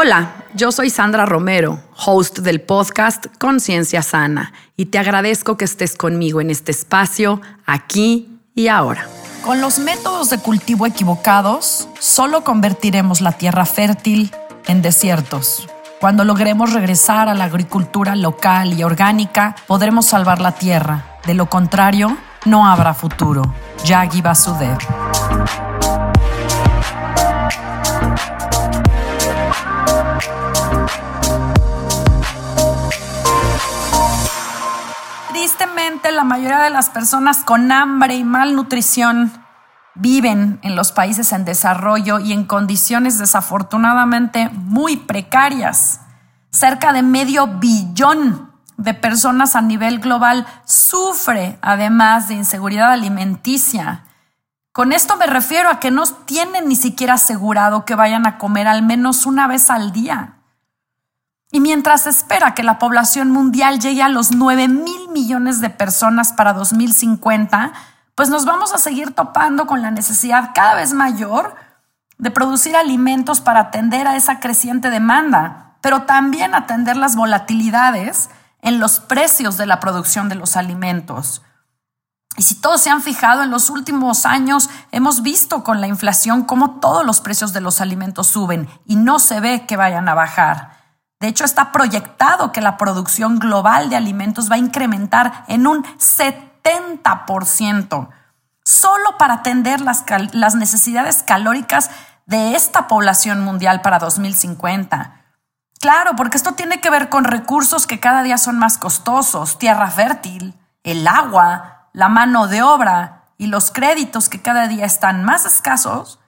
Hola, yo soy Sandra Romero, host del podcast Conciencia Sana, y te agradezco que estés conmigo en este espacio, aquí y ahora. Con los métodos de cultivo equivocados, solo convertiremos la tierra fértil en desiertos. Cuando logremos regresar a la agricultura local y orgánica, podremos salvar la tierra. De lo contrario, no habrá futuro. Yagi Basudev. Tristemente, la mayoría de las personas con hambre y malnutrición viven en los países en desarrollo y en condiciones desafortunadamente muy precarias. Cerca de medio billón de personas a nivel global sufre además de inseguridad alimenticia. Con esto me refiero a que no tienen ni siquiera asegurado que vayan a comer al menos una vez al día. Y mientras espera que la población mundial llegue a los 9 mil millones de personas para 2050, pues nos vamos a seguir topando con la necesidad cada vez mayor de producir alimentos para atender a esa creciente demanda, pero también atender las volatilidades en los precios de la producción de los alimentos. Y si todos se han fijado, en los últimos años hemos visto con la inflación cómo todos los precios de los alimentos suben y no se ve que vayan a bajar. De hecho, está proyectado que la producción global de alimentos va a incrementar en un 70%, solo para atender las, necesidades calóricas de esta población mundial para 2050. Claro, porque esto tiene que ver con recursos que cada día son más costosos, tierra fértil, el agua, la mano de obra y los créditos que cada día están más escasos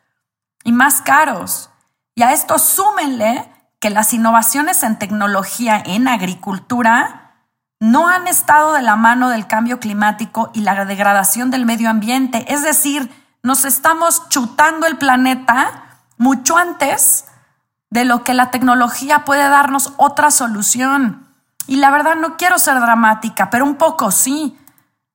y más caros. Y a esto súmenle que las innovaciones en tecnología en agricultura no han estado de la mano del cambio climático y la degradación del medio ambiente. Es decir, nos estamos chutando el planeta mucho antes de lo que la tecnología puede darnos otra solución. Y la verdad no quiero ser dramática, pero un poco sí,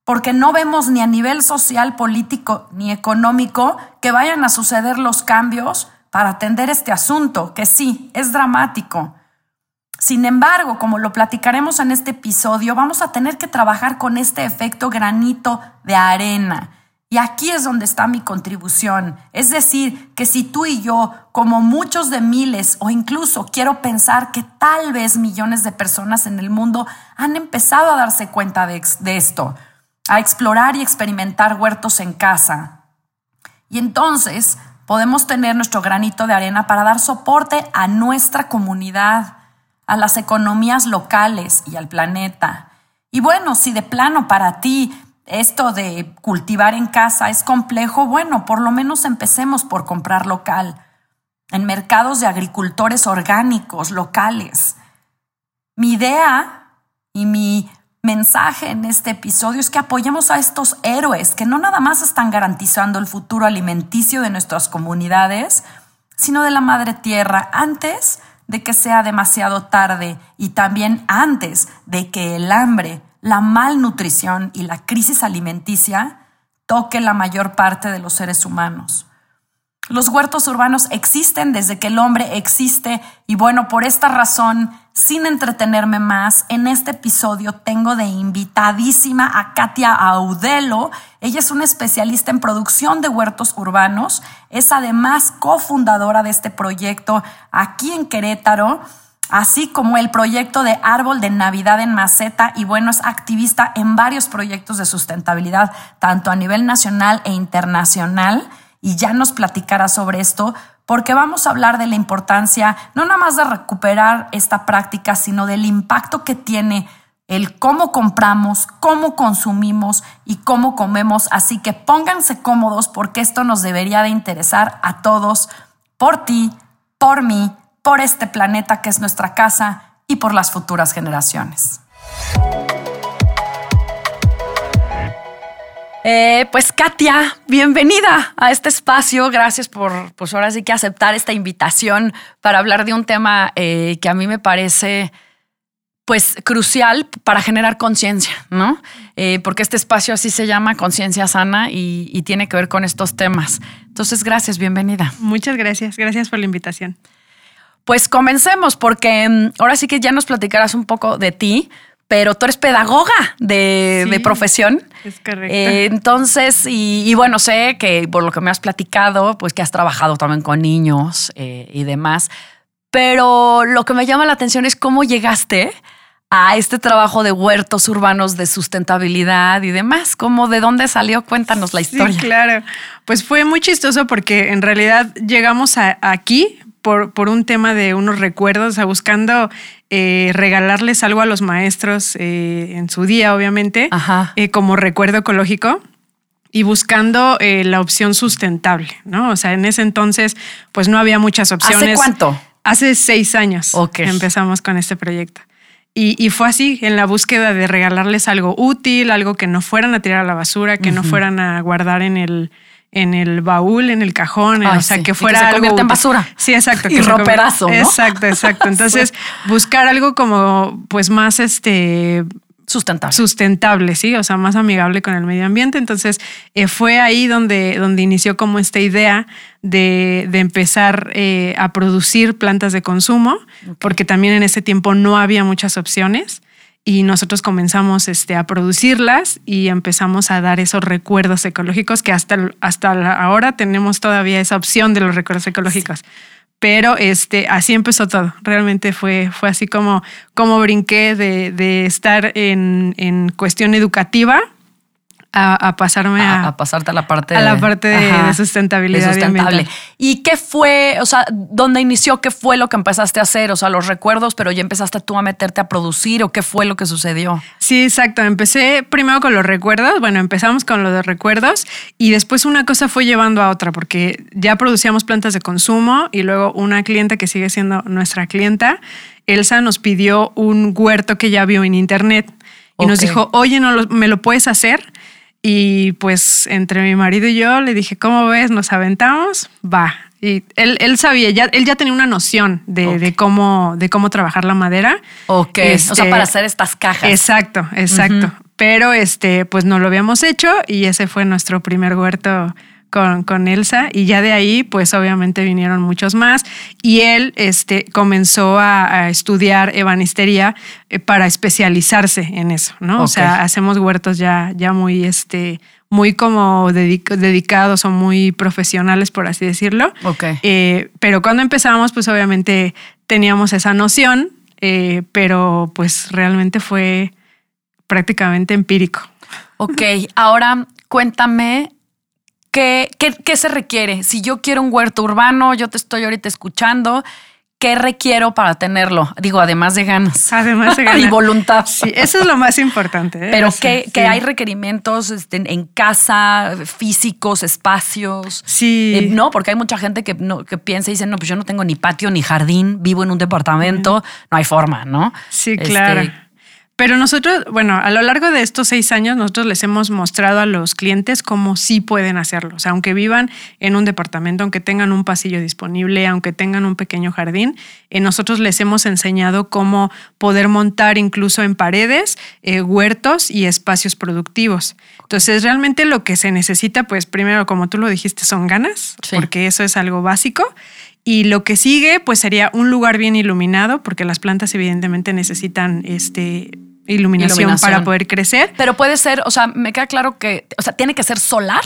porque no vemos ni a nivel social, político ni económico que vayan a suceder los cambios para atender este asunto, que sí, es dramático. Sin embargo, como lo platicaremos en este episodio, vamos a tener que trabajar con este efecto granito de arena. Y aquí es donde está mi contribución. Es decir, que si tú y yo, como muchos de miles o incluso quiero pensar que tal vez millones de personas en el mundo han empezado a darse cuenta de, esto, a explorar y experimentar huertos en casa. Y entonces podemos tener nuestro granito de arena para dar soporte a nuestra comunidad, a las economías locales y al planeta. Y bueno, si de plano para ti esto de cultivar en casa es complejo, bueno, por lo menos empecemos por comprar local, en mercados de agricultores orgánicos locales. Mi idea y mi mensaje en este episodio es que apoyemos a estos héroes que no nada más están garantizando el futuro alimenticio de nuestras comunidades, sino de la madre tierra antes de que sea demasiado tarde y también antes de que el hambre, la malnutrición y la crisis alimenticia toque la mayor parte de los seres humanos. Los huertos urbanos existen desde que el hombre existe y bueno, por esta razón, sin entretenerme más, en este episodio tengo de invitadísima a Katia Audelo. Ella es una especialista en producción de huertos urbanos, es además cofundadora de este proyecto aquí en Querétaro así como el proyecto de árbol de Navidad en maceta y bueno, es activista en varios proyectos de sustentabilidad, tanto a nivel nacional e internacional y ya nos platicará sobre esto, porque vamos a hablar de la importancia no nada más de recuperar esta práctica, sino del impacto que tiene el cómo compramos, cómo consumimos y cómo comemos. Así que pónganse cómodos porque esto nos debería de interesar a todos, por ti, por mí, por este planeta que es nuestra casa y por las futuras generaciones. Eh, pues Katia, bienvenida a este espacio. Gracias por, pues ahora sí que aceptar esta invitación para hablar de un tema eh, que a mí me parece pues crucial para generar conciencia, ¿no? Eh, porque este espacio así se llama conciencia sana y, y, tiene que ver con estos temas. Entonces, gracias, bienvenida. Muchas gracias, gracias por la invitación. Pues comencemos, porque mm, ahora sí que ya nos platicarás un poco de ti, pero tú eres pedagoga de, Sí, de profesión. Es correcto. Eh, entonces, y, y bueno, sé que por lo que me has platicado, pues que has trabajado también con niños eh, y demás. Pero lo que me llama la atención es cómo llegaste a este trabajo de huertos urbanos de sustentabilidad y demás. ¿Cómo, de dónde salió? Cuéntanos la historia. Sí, claro. Pues fue muy chistoso porque en realidad llegamos a- aquí por, por un tema de unos recuerdos, o sea, buscando eh, regalarles algo a los maestros eh, en su día, obviamente, eh, como recuerdo ecológico. Y buscando la opción sustentable, ¿no? O sea, en ese entonces, pues no había muchas opciones. ¿Hace cuánto? Hace seis años empezamos con este proyecto. Y, y fue así, en la búsqueda de regalarles algo útil, algo que no fueran a tirar a la basura, que no fueran a guardar en el, en el baúl, en el cajón, Ay, o sea, sí, y que que fuera se algo en basura. Sí, exacto. Y que convier- roperazo, ¿no? Exacto, exacto. Entonces, buscar algo como, pues, más este Sustentable. sustentable, sí, o sea, más amigable con el medio ambiente. Entonces, eh, fue ahí donde, donde inició como esta idea de, de empezar eh, a producir plantas de consumo, porque también en ese tiempo no había muchas opciones. Y nosotros comenzamos este, a producirlas y empezamos a dar esos recuerdos ecológicos que hasta, hasta ahora tenemos todavía esa opción de los recuerdos ecológicos. Pero este, así empezó todo. Realmente fue, fue así como, como brinqué de, de estar en, en cuestión educativa a, a pasarme a, a, pasarte a la parte a la parte de, Ajá, de sustentabilidad. de sustentable. ambiental. ¿Y qué fue, o sea, dónde inició? ¿Qué fue lo que empezaste a hacer? O sea, los recuerdos, pero ya empezaste tú a meterte a producir o qué fue lo que sucedió? Sí, exacto. Empecé primero con los recuerdos. Bueno, empezamos con los recuerdos y después una cosa fue llevando a otra porque ya producíamos plantas de consumo y luego una clienta que sigue siendo nuestra clienta, Elsa, nos pidió un huerto que ya vio en internet y nos dijo, oye, ¿no lo- ¿me lo puedes hacer? Y pues entre mi marido y yo le dije, ¿cómo ves? Nos aventamos, va. Y él, él sabía, ya, él ya tenía una noción de, de cómo, de cómo trabajar la madera. Ok. o sea, Este, para hacer estas cajas. Exacto, exacto. Pero este, pues no lo habíamos hecho y ese fue nuestro primer huerto con, con Elsa. Y ya de ahí, pues obviamente vinieron muchos más. Y él este, comenzó a, a estudiar ebanistería eh, para especializarse en eso, ¿no? O sea, hacemos huertos ya, ya muy, este, muy como dedic- dedicados o muy profesionales, por así decirlo. Ok. Eh, pero cuando empezamos, pues obviamente teníamos esa noción, eh, pero pues realmente fue prácticamente empírico. Ok, ahora cuéntame. ¿Qué, qué, qué se requiere? Si yo quiero un huerto urbano, yo te estoy ahorita escuchando, ¿qué requiero para tenerlo? Digo, además de ganas. Además de y ganar. voluntad. Sí, eso es lo más importante. ¿eh? Pero que, sí. hay requerimientos este, en casa, físicos, espacios. Sí. Eh, no, porque hay mucha gente que, no, que piensa y dice, no, pues yo no tengo ni patio ni jardín, vivo en un departamento, no hay forma, ¿no? Sí, Este, claro. Pero nosotros, bueno, a lo largo de estos seis años, nosotros les hemos mostrado a los clientes cómo sí pueden hacerlo. O sea, aunque vivan en un departamento, aunque tengan un pasillo disponible, aunque tengan un pequeño jardín, eh, nosotros les hemos enseñado cómo poder montar incluso en paredes eh, huertos y espacios productivos. Entonces, realmente lo que se necesita, pues primero, como tú lo dijiste, son ganas, Sí. porque eso es algo básico. Y lo que sigue, pues sería un lugar bien iluminado, porque las plantas evidentemente necesitan este, iluminación, Iluminación. para poder crecer. Pero puede ser, o sea, me queda claro que, o sea, tiene que ser solar.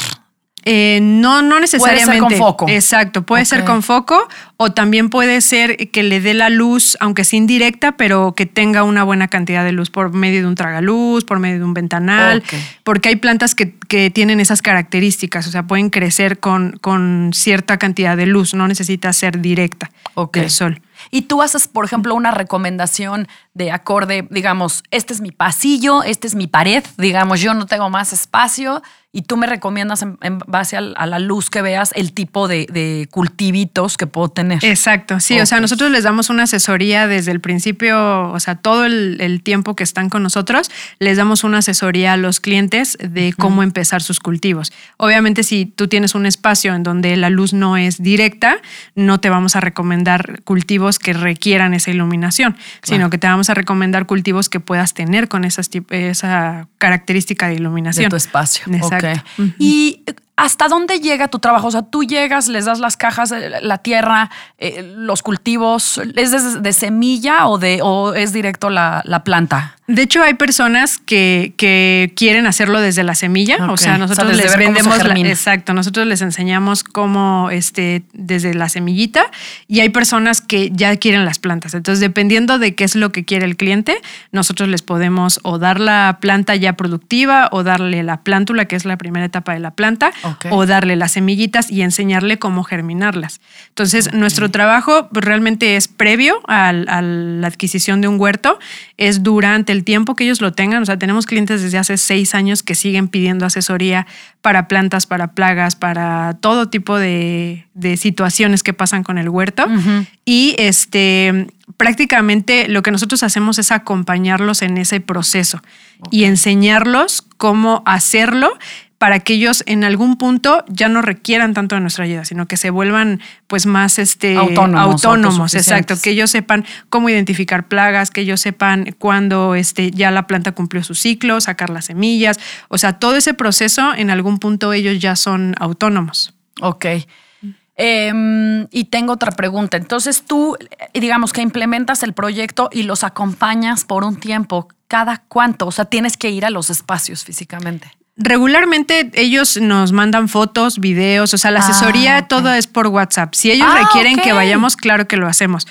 Eh, no, no necesariamente. con foco. Exacto, puede ser con foco o también puede ser que le dé la luz, aunque sea indirecta, pero que tenga una buena cantidad de luz por medio de un tragaluz, por medio de un ventanal, Ok. porque hay plantas que, que tienen esas características, o sea, pueden crecer con, con cierta cantidad de luz, no necesita ser directa del sol. Y tú haces, por ejemplo, una recomendación de acorde, digamos, este es mi pasillo, este es mi pared, digamos, yo no tengo más espacio y tú me recomiendas en, base a, la luz que veas el tipo de, cultivitos que puedo tener. Exacto, sí, o sea, nosotros les damos una asesoría desde el principio, o sea, todo el, tiempo que están con nosotros, les damos una asesoría a los clientes de cómo empezar sus cultivos. Obviamente, si tú tienes un espacio en donde la luz no es directa, no te vamos a recomendar cultivos que requieran esa iluminación, sino que te vamos a recomendar cultivos que puedas tener con esas, esa característica de iluminación. De tu espacio. Exacto. Y ¿Hasta dónde llega tu trabajo? O sea, tú llegas, les das las cajas, la tierra, eh, los cultivos, ¿es de, semilla o, de, o es directo la, la planta? De hecho, hay personas que, que quieren hacerlo desde la semilla. O sea, nosotros les vendemos la, exacto, nosotros les enseñamos cómo este, desde la semillita y hay personas que ya quieren las plantas. Entonces, dependiendo de qué es lo que quiere el cliente, nosotros les podemos o dar la planta ya productiva o darle la plántula, que es la primera etapa de la planta, o darle las semillitas y enseñarle cómo germinarlas. Entonces, nuestro trabajo realmente es previo a la adquisición de un huerto, es durante el tiempo que ellos lo tengan. O sea, tenemos clientes desde hace seis años que siguen pidiendo asesoría para plantas, para plagas, para todo tipo de, situaciones que pasan con el huerto. Y este, prácticamente lo que nosotros hacemos es acompañarlos en ese proceso y enseñarlos cómo hacerlo para que ellos en algún punto ya no requieran tanto de nuestra ayuda, sino que se vuelvan pues más este, autónomos, exacto, que ellos sepan cómo identificar plagas, que ellos sepan cuándo este, ya la planta cumplió su ciclo, sacar las semillas, o sea, todo ese proceso en algún punto ellos ya son autónomos. Ok. Em, y tengo otra pregunta. Entonces tú, digamos que implementas el proyecto y los acompañas por un tiempo. ¿Cada cuánto? O sea, tienes que ir a los espacios físicamente. Regularmente ellos nos mandan fotos, videos, o sea, la asesoría ah, todo es por WhatsApp. Si ellos ah, requieren que vayamos, claro que lo hacemos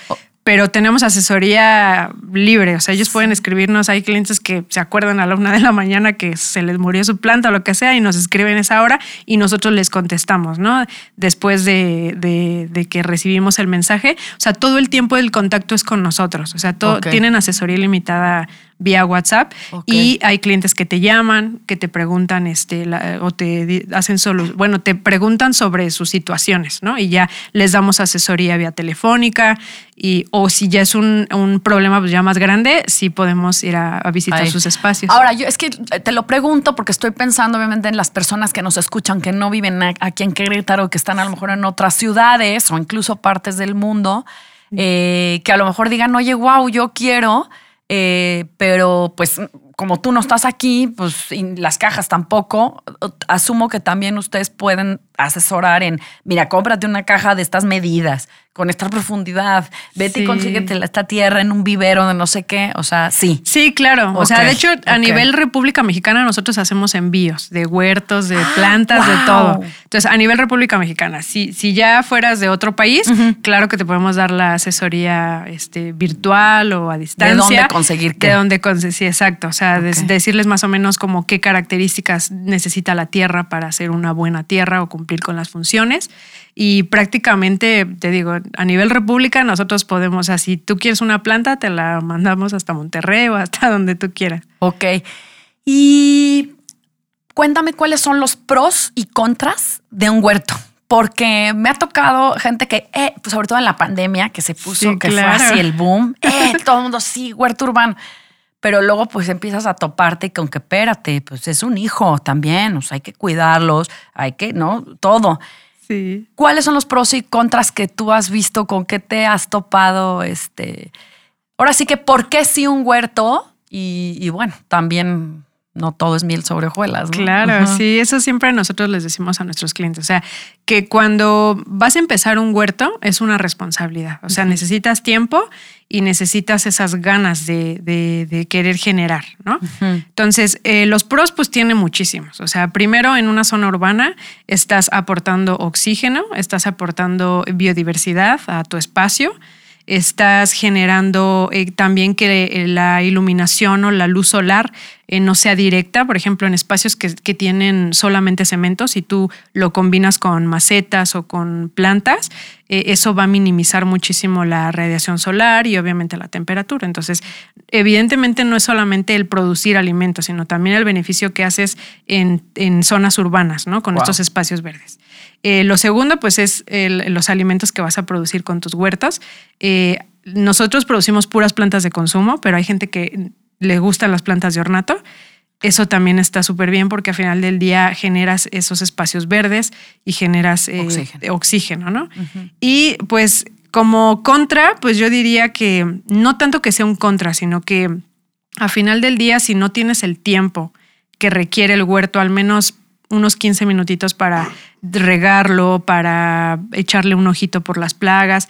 pero tenemos asesoría libre. O sea, ellos pueden escribirnos. Hay clientes que se acuerdan a la una de la mañana que se les murió su planta o lo que sea y nos escriben esa hora y nosotros les contestamos, ¿no? Después de, de, que recibimos el mensaje. O sea, todo el tiempo del contacto es con nosotros. O sea, todo, tienen asesoría limitada vía WhatsApp y hay clientes que te llaman, que te preguntan este, o te hacen solo, bueno, te preguntan sobre sus situaciones, ¿no? Y ya les damos asesoría vía telefónica y o si ya es un, problema pues ya más grande, sí podemos ir a, visitar sus espacios. Ahora, yo es que te lo pregunto porque estoy pensando obviamente en las personas que nos escuchan, que no viven aquí en Querétaro, que están a lo mejor en otras ciudades o incluso partes del mundo, eh, que a lo mejor digan, oye, wow, yo quiero eh, pero pues como tú no estás aquí, pues las cajas tampoco, asumo que también ustedes pueden asesorar en, mira, cómprate una caja de estas medidas, con esta profundidad, vete y consíguete esta tierra en un vivero de no sé qué, o sea, sí. Sí, claro. O sea, de hecho, a nivel República Mexicana nosotros hacemos envíos de huertos, de ah, plantas, de todo. Entonces, a nivel República Mexicana, si, si ya fueras de otro país, claro que te podemos dar la asesoría este, virtual o a distancia. ¿De dónde conseguir qué? De dónde conseguir, sí, exacto. O sea, decirles más o menos como qué características necesita la tierra para ser una buena tierra o cumplir con las funciones. Y prácticamente, te digo, a nivel república nosotros podemos, o sea, si tú quieres una planta, te la mandamos hasta Monterrey o hasta donde tú quieras. Ok. Y cuéntame cuáles son los pros y contras de un huerto. Porque me ha tocado gente que, eh, pues sobre todo en la pandemia, que se puso, que fue así el boom, eh, todo el mundo, sí, huerto urbano. Pero luego pues empiezas a toparte con que espérate, pues es un hijo también, o sea, hay que cuidarlos, hay que, ¿no? Todo. ¿Cuáles son los pros y contras que tú has visto? ¿Con qué te has topado? Este, ahora sí que, ¿por qué sí un huerto? Y, bueno, también no todo es miel sobre hojuelas. Claro, sí, eso siempre nosotros les decimos a nuestros clientes. O sea, que cuando vas a empezar un huerto es una responsabilidad. O sea, necesitas tiempo y necesitas esas ganas de, querer generar, ¿no? Entonces, eh, los pros pues tienen muchísimos. O sea, primero en una zona urbana estás aportando oxígeno, estás aportando biodiversidad a tu espacio. Estás generando eh, también que eh, la iluminación o la luz solar eh, no sea directa, por ejemplo, en espacios que, tienen solamente cemento, si tú lo combinas con macetas o con plantas, eso va a minimizar muchísimo la radiación solar y obviamente la temperatura. Entonces, evidentemente no es solamente el producir alimentos, sino también el beneficio que haces en, zonas urbanas, ¿no? Con estos espacios verdes. Eh, lo segundo, pues, es los alimentos que vas a producir con tus huertas. Eh, nosotros producimos puras plantas de consumo, pero hay gente que le gustan las plantas de ornato. Eso también está súper bien porque al final del día generas esos espacios verdes y generas eh, oxígeno. ¿no? Y pues como contra, pues yo diría que no tanto que sea un contra, sino que a final del día, si no tienes el tiempo que requiere el huerto, al menos unos 15 minutitos para regarlo, para echarle un ojito por las plagas,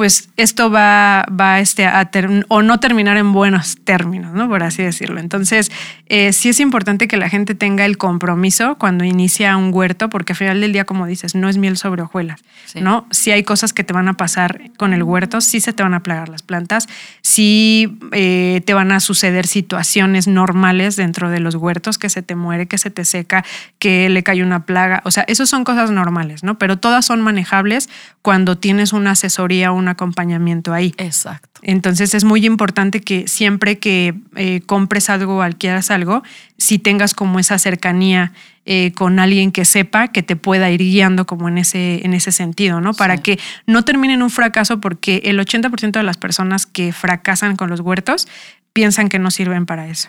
pues esto va, va este, a o no terminar en buenos términos, ¿no? Por así decirlo. Entonces, eh, sí es importante que la gente tenga el compromiso cuando inicia un huerto, porque al final del día, como dices, no es miel sobre hojuelas, ¿no? Si hay cosas que te van a pasar con el huerto, sí se te van a plagar las plantas, sí eh, te van a suceder situaciones normales dentro de los huertos, que se te muere, que se te seca, que le cae una plaga, o sea, esos son cosas normales, ¿no? Pero todas son manejables cuando tienes una asesoría, una acompañamiento ahí. Exacto. Entonces es muy importante que siempre que eh, compres algo o adquieras algo, si tengas como esa cercanía eh, con alguien que sepa que te pueda ir guiando como en ese, en ese sentido, ¿no? Para que no termine en un fracaso porque el 80% de las personas que fracasan con los huertos piensan que no sirven para eso.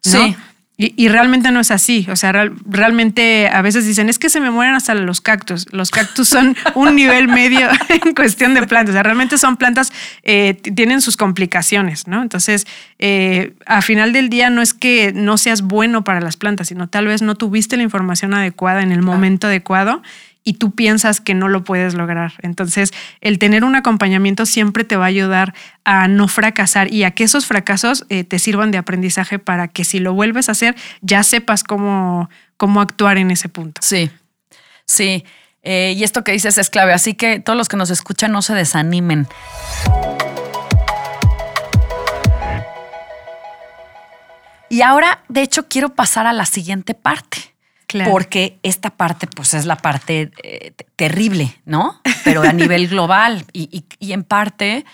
Sí. Y, realmente no es así. O sea, realmente a veces dicen, es que se me mueren hasta los cactus. Los cactus son un nivel medio en cuestión de plantas. O sea, realmente son plantas, eh, tienen sus complicaciones, ¿no? Entonces, eh, a final del día no es que no seas bueno para las plantas, sino tal vez no tuviste la información adecuada en el momento adecuado y tú piensas que no lo puedes lograr. Entonces, el tener un acompañamiento siempre te va a ayudar a no fracasar y a que esos fracasos eh, te sirvan de aprendizaje para que si lo vuelves a hacer, ya sepas cómo, cómo actuar en ese punto. Sí, sí. Eh, y esto que dices es clave, así que todos los que nos escuchan no se desanimen. Y ahora, de hecho, quiero pasar a la siguiente parte porque esta parte, pues es la parte eh, terrible, ¿no? Pero a nivel global y, en parte,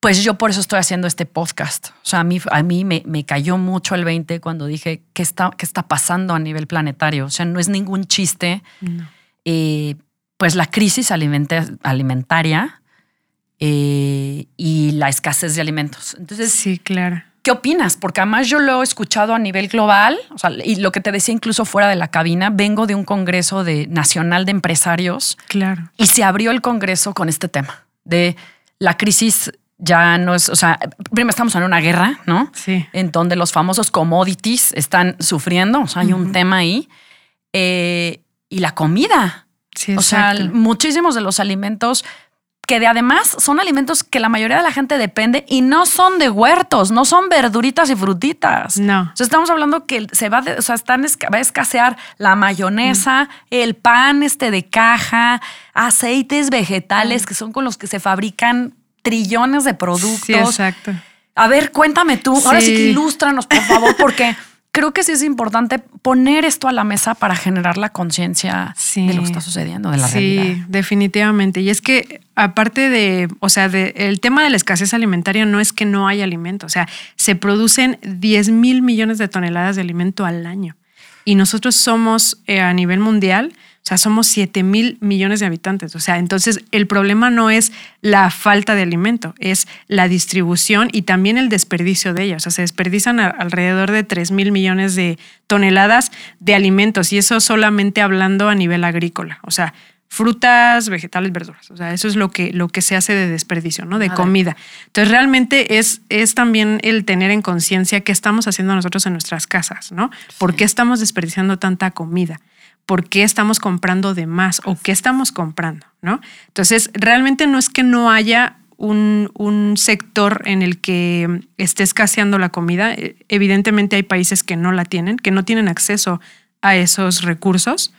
pues yo por eso estoy haciendo este podcast. O sea, a mí, a mí me, cayó mucho el 20 cuando dije, ¿qué está, qué está pasando a nivel planetario? O sea, no es ningún chiste. Eh, pues la crisis alimentaria eh, y la escasez de alimentos. Entonces, sí, claro ¿Qué opinas? Porque además yo lo he escuchado a nivel global, o sea, y lo que te decía incluso fuera de la cabina, vengo de un congreso de, nacional de empresarios. Claro. Y se abrió el congreso con este tema de la crisis ya no es, o sea, primero estamos en una guerra, ¿no? Sí. En donde los famosos commodities están sufriendo, o sea, hay un tema ahí. Eh, y la comida. Sí, o sea, muchísimos de los alimentos que de además son alimentos que la mayoría de la gente depende y no son de huertos, no son verduritas y frutitas. No. Sea, estamos hablando que se va, o sea, están, va a escasear la mayonesa, el pan este de caja, aceites vegetales, que son con los que se fabrican trillones de productos. Sí, exacto. A ver, cuéntame tú, ahora sí que ilústranos, por favor, porque creo que sí es importante poner esto a la mesa para generar la conciencia de lo que está sucediendo, de la realidad. Sí, definitivamente. Y es que aparte de, o sea, de, el tema de la escasez alimentaria no es que no hay alimento, o sea, se producen 10 mil millones de toneladas de alimento al año. Y nosotros somos eh, a nivel mundial o sea, somos 7 mil millones de habitantes. O sea, entonces el problema no es la falta de alimento, es la distribución y también el desperdicio de ella. O sea, se desperdician alrededor de 3 mil millones de toneladas de alimentos y eso solamente hablando a nivel agrícola. O sea, frutas, vegetales, verduras. O sea, eso es lo que, lo que se hace de desperdicio, ¿no? De comida. Entonces, realmente es, es también el tener en conciencia qué estamos haciendo nosotros en nuestras casas, ¿no? ¿Por qué estamos desperdiciando tanta comida? Por qué estamos comprando de más o qué estamos comprando, ¿no? Entonces, realmente no es que no haya un, sector en el que esté escaseando la comida. E, evidentemente hay países que no la tienen, que no tienen acceso a esos recursos,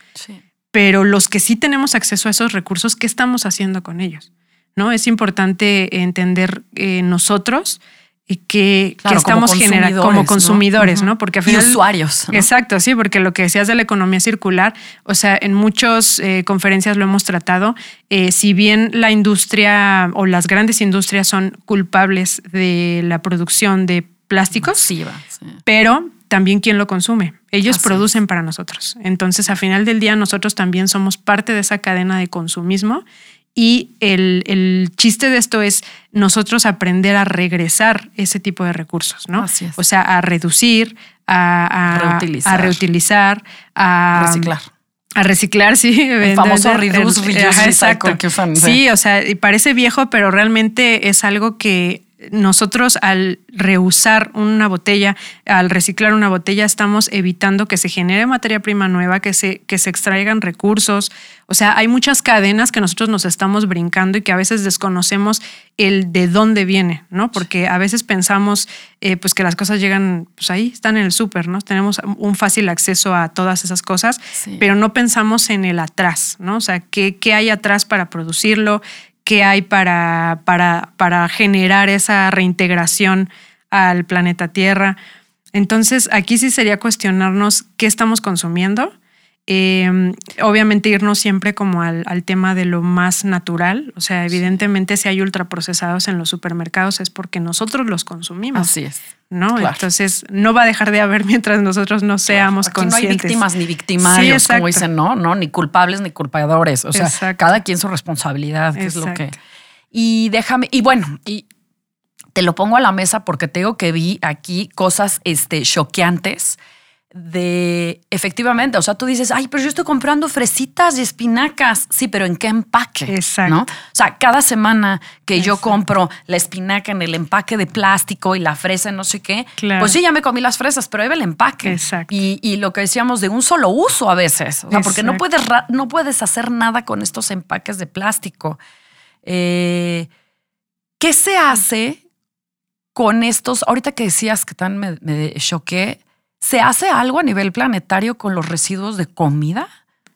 pero los que sí tenemos acceso a esos recursos, ¿qué estamos haciendo con ellos? ¿no? Es importante entender eh, nosotros que, Claro, estamos generando como consumidores, ¿no? Porque al Y final usuarios, ¿no? Exacto, sí, porque lo que decías de la economía circular, o sea, en muchas eh, conferencias lo hemos tratado. eh, si bien la industria o las grandes industrias son culpables de la producción de plásticos, Masiva, sí. pero también quién lo consume. Ellos Así producen para nosotros. Entonces, a final del día, nosotros también somos parte de esa cadena de consumismo. Y el, el chiste de esto es nosotros aprender a regresar ese tipo de recursos, ¿no? Así es. O sea, a reducir, a, a- Reutilizar. a reutilizar, a Reciclar. A reciclar, sí. El famoso reduce, reuse, recycle que usan, sí. O sea, parece viejo, pero realmente es algo que nosotros al reusar una botella, al reciclar una botella, estamos evitando que se genere materia prima nueva, que se, que se extraigan recursos. O sea, hay muchas cadenas que nosotros nos estamos brincando y que a veces desconocemos el de dónde viene, ¿no? Porque a veces pensamos eh, pues que las cosas llegan, pues ahí están en el súper, ¿no? Tenemos un fácil acceso a todas esas cosas, Sí. pero no pensamos en el atrás, ¿no? O sea, ¿qué, qué hay atrás para producirlo? ¿Qué hay para, para, para generar esa reintegración al planeta Tierra? Entonces, aquí sí sería cuestionarnos qué estamos consumiendo. Eh, obviamente irnos siempre como al, al tema de lo más natural. O sea, evidentemente si hay ultraprocesados en los supermercados es porque nosotros los consumimos. Así es. ¿no? claro. Entonces, no va a dejar de haber mientras nosotros no seamos Aquí no hay conscientes. víctimas ni victimarios, como dicen, ¿no? No, ni culpables ni culpadores. O sea, Exacto. cada quien su responsabilidad, que es lo que. Y déjame, y bueno, y te lo pongo a la mesa porque te digo que vi aquí cosas este, choqueantes de efectivamente, o sea, tú dices, ay, pero yo estoy comprando fresitas y espinacas. Sí, pero ¿en qué empaque? Exacto. ¿no? O sea, cada semana que yo compro la espinaca en el empaque de plástico y la fresa en no sé qué, Claro. pues sí, ya me comí las fresas, pero ahí va el empaque. Exacto. Y, y lo que decíamos de un solo uso a veces. O sea, porque no puedes, no puedes hacer nada con estos empaques de plástico. Eh, ¿Qué se hace con estos? Ahorita que decías que tan me, me choqué, ¿se hace algo a nivel planetario con los residuos de comida?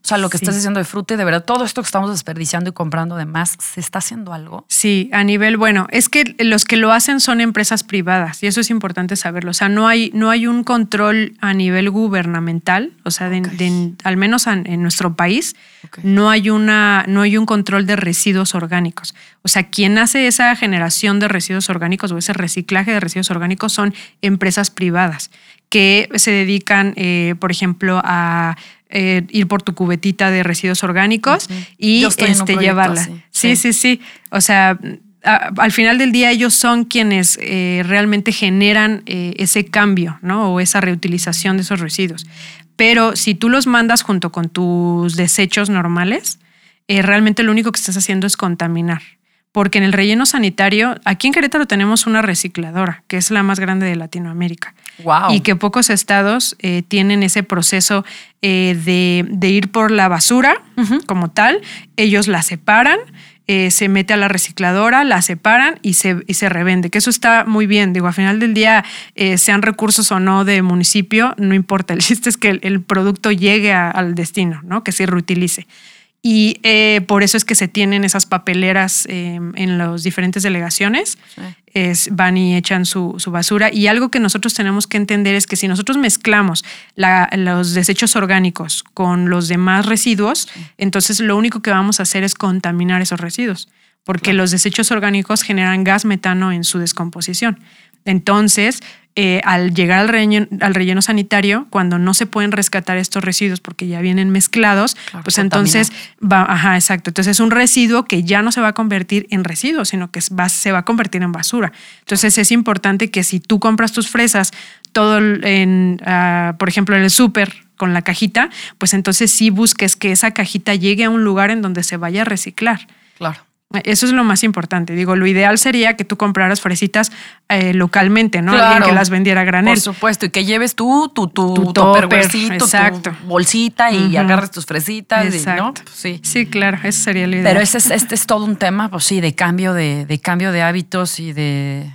O sea, lo que Sí. estás diciendo de fruta y de verdad, todo esto que estamos desperdiciando y comprando de más, ¿se está haciendo algo? Sí, a nivel, bueno, es que los que lo hacen son empresas privadas y eso es importante saberlo. O sea, no hay, no hay un control a nivel gubernamental, o sea, de, al menos en, en nuestro país, no, hay una, no hay un control de residuos orgánicos. O sea, quien hace esa generación de residuos orgánicos o ese reciclaje de residuos orgánicos son empresas privadas que se dedican, eh, por ejemplo, a eh, ir por tu cubetita de residuos orgánicos y este, proyecto llevarla. Sí, sí. sí, sí. O sea, a- al final del día ellos son quienes eh, realmente generan eh, ese cambio, ¿no? O esa reutilización de esos residuos. Pero si tú los mandas junto con tus desechos normales, realmente lo único que estás haciendo es contaminar. Porque en el relleno sanitario, aquí en Querétaro tenemos una recicladora, que es la más grande de Latinoamérica Wow. y que pocos estados eh, tienen ese proceso eh, de, de ir por la basura como tal. Ellos la separan, eh, se mete a la recicladora, la separan y se, y se revende, que eso está muy bien. Digo, al final del día, eh, sean recursos o no de municipio, no importa. El chiste es que el, el producto llegue a- al destino, ¿no? que se reutilice. Y eh, por eso es que se tienen esas papeleras eh, en las diferentes delegaciones. Sí. Es, van y echan su, su basura. Y algo que nosotros tenemos que entender es que si nosotros mezclamos la- los desechos orgánicos con los demás residuos, entonces lo único que vamos a hacer es contaminar esos residuos, porque los desechos orgánicos generan gas metano en su descomposición. Entonces, eh, al llegar al relleno, al relleno sanitario, cuando no se pueden rescatar estos residuos porque ya vienen mezclados, Claro, pues entonces va, ajá, exacto. Entonces es un residuo que ya no se va a convertir en residuo, sino que va- se va a convertir en basura. Entonces es importante que si tú compras tus fresas todo en, ah, por ejemplo, en el súper con la cajita, pues entonces sí busques que esa cajita llegue a un lugar en donde se vaya a reciclar. Claro. Eso es lo más importante. Digo, lo ideal sería que tú compraras fresitas eh, localmente, ¿no? Alguien que las vendiera a granel. Por supuesto, y que lleves tú tu, tu, Tu topper, exacto. tu bolsita y Ujú. agarres tus fresitas, y, ¿no? Exacto. Pues sí. Sí, claro, eso sería lo ideal. Pero ese es, este es todo un tema, pues sí, de cambio de, de cambio de hábitos y de,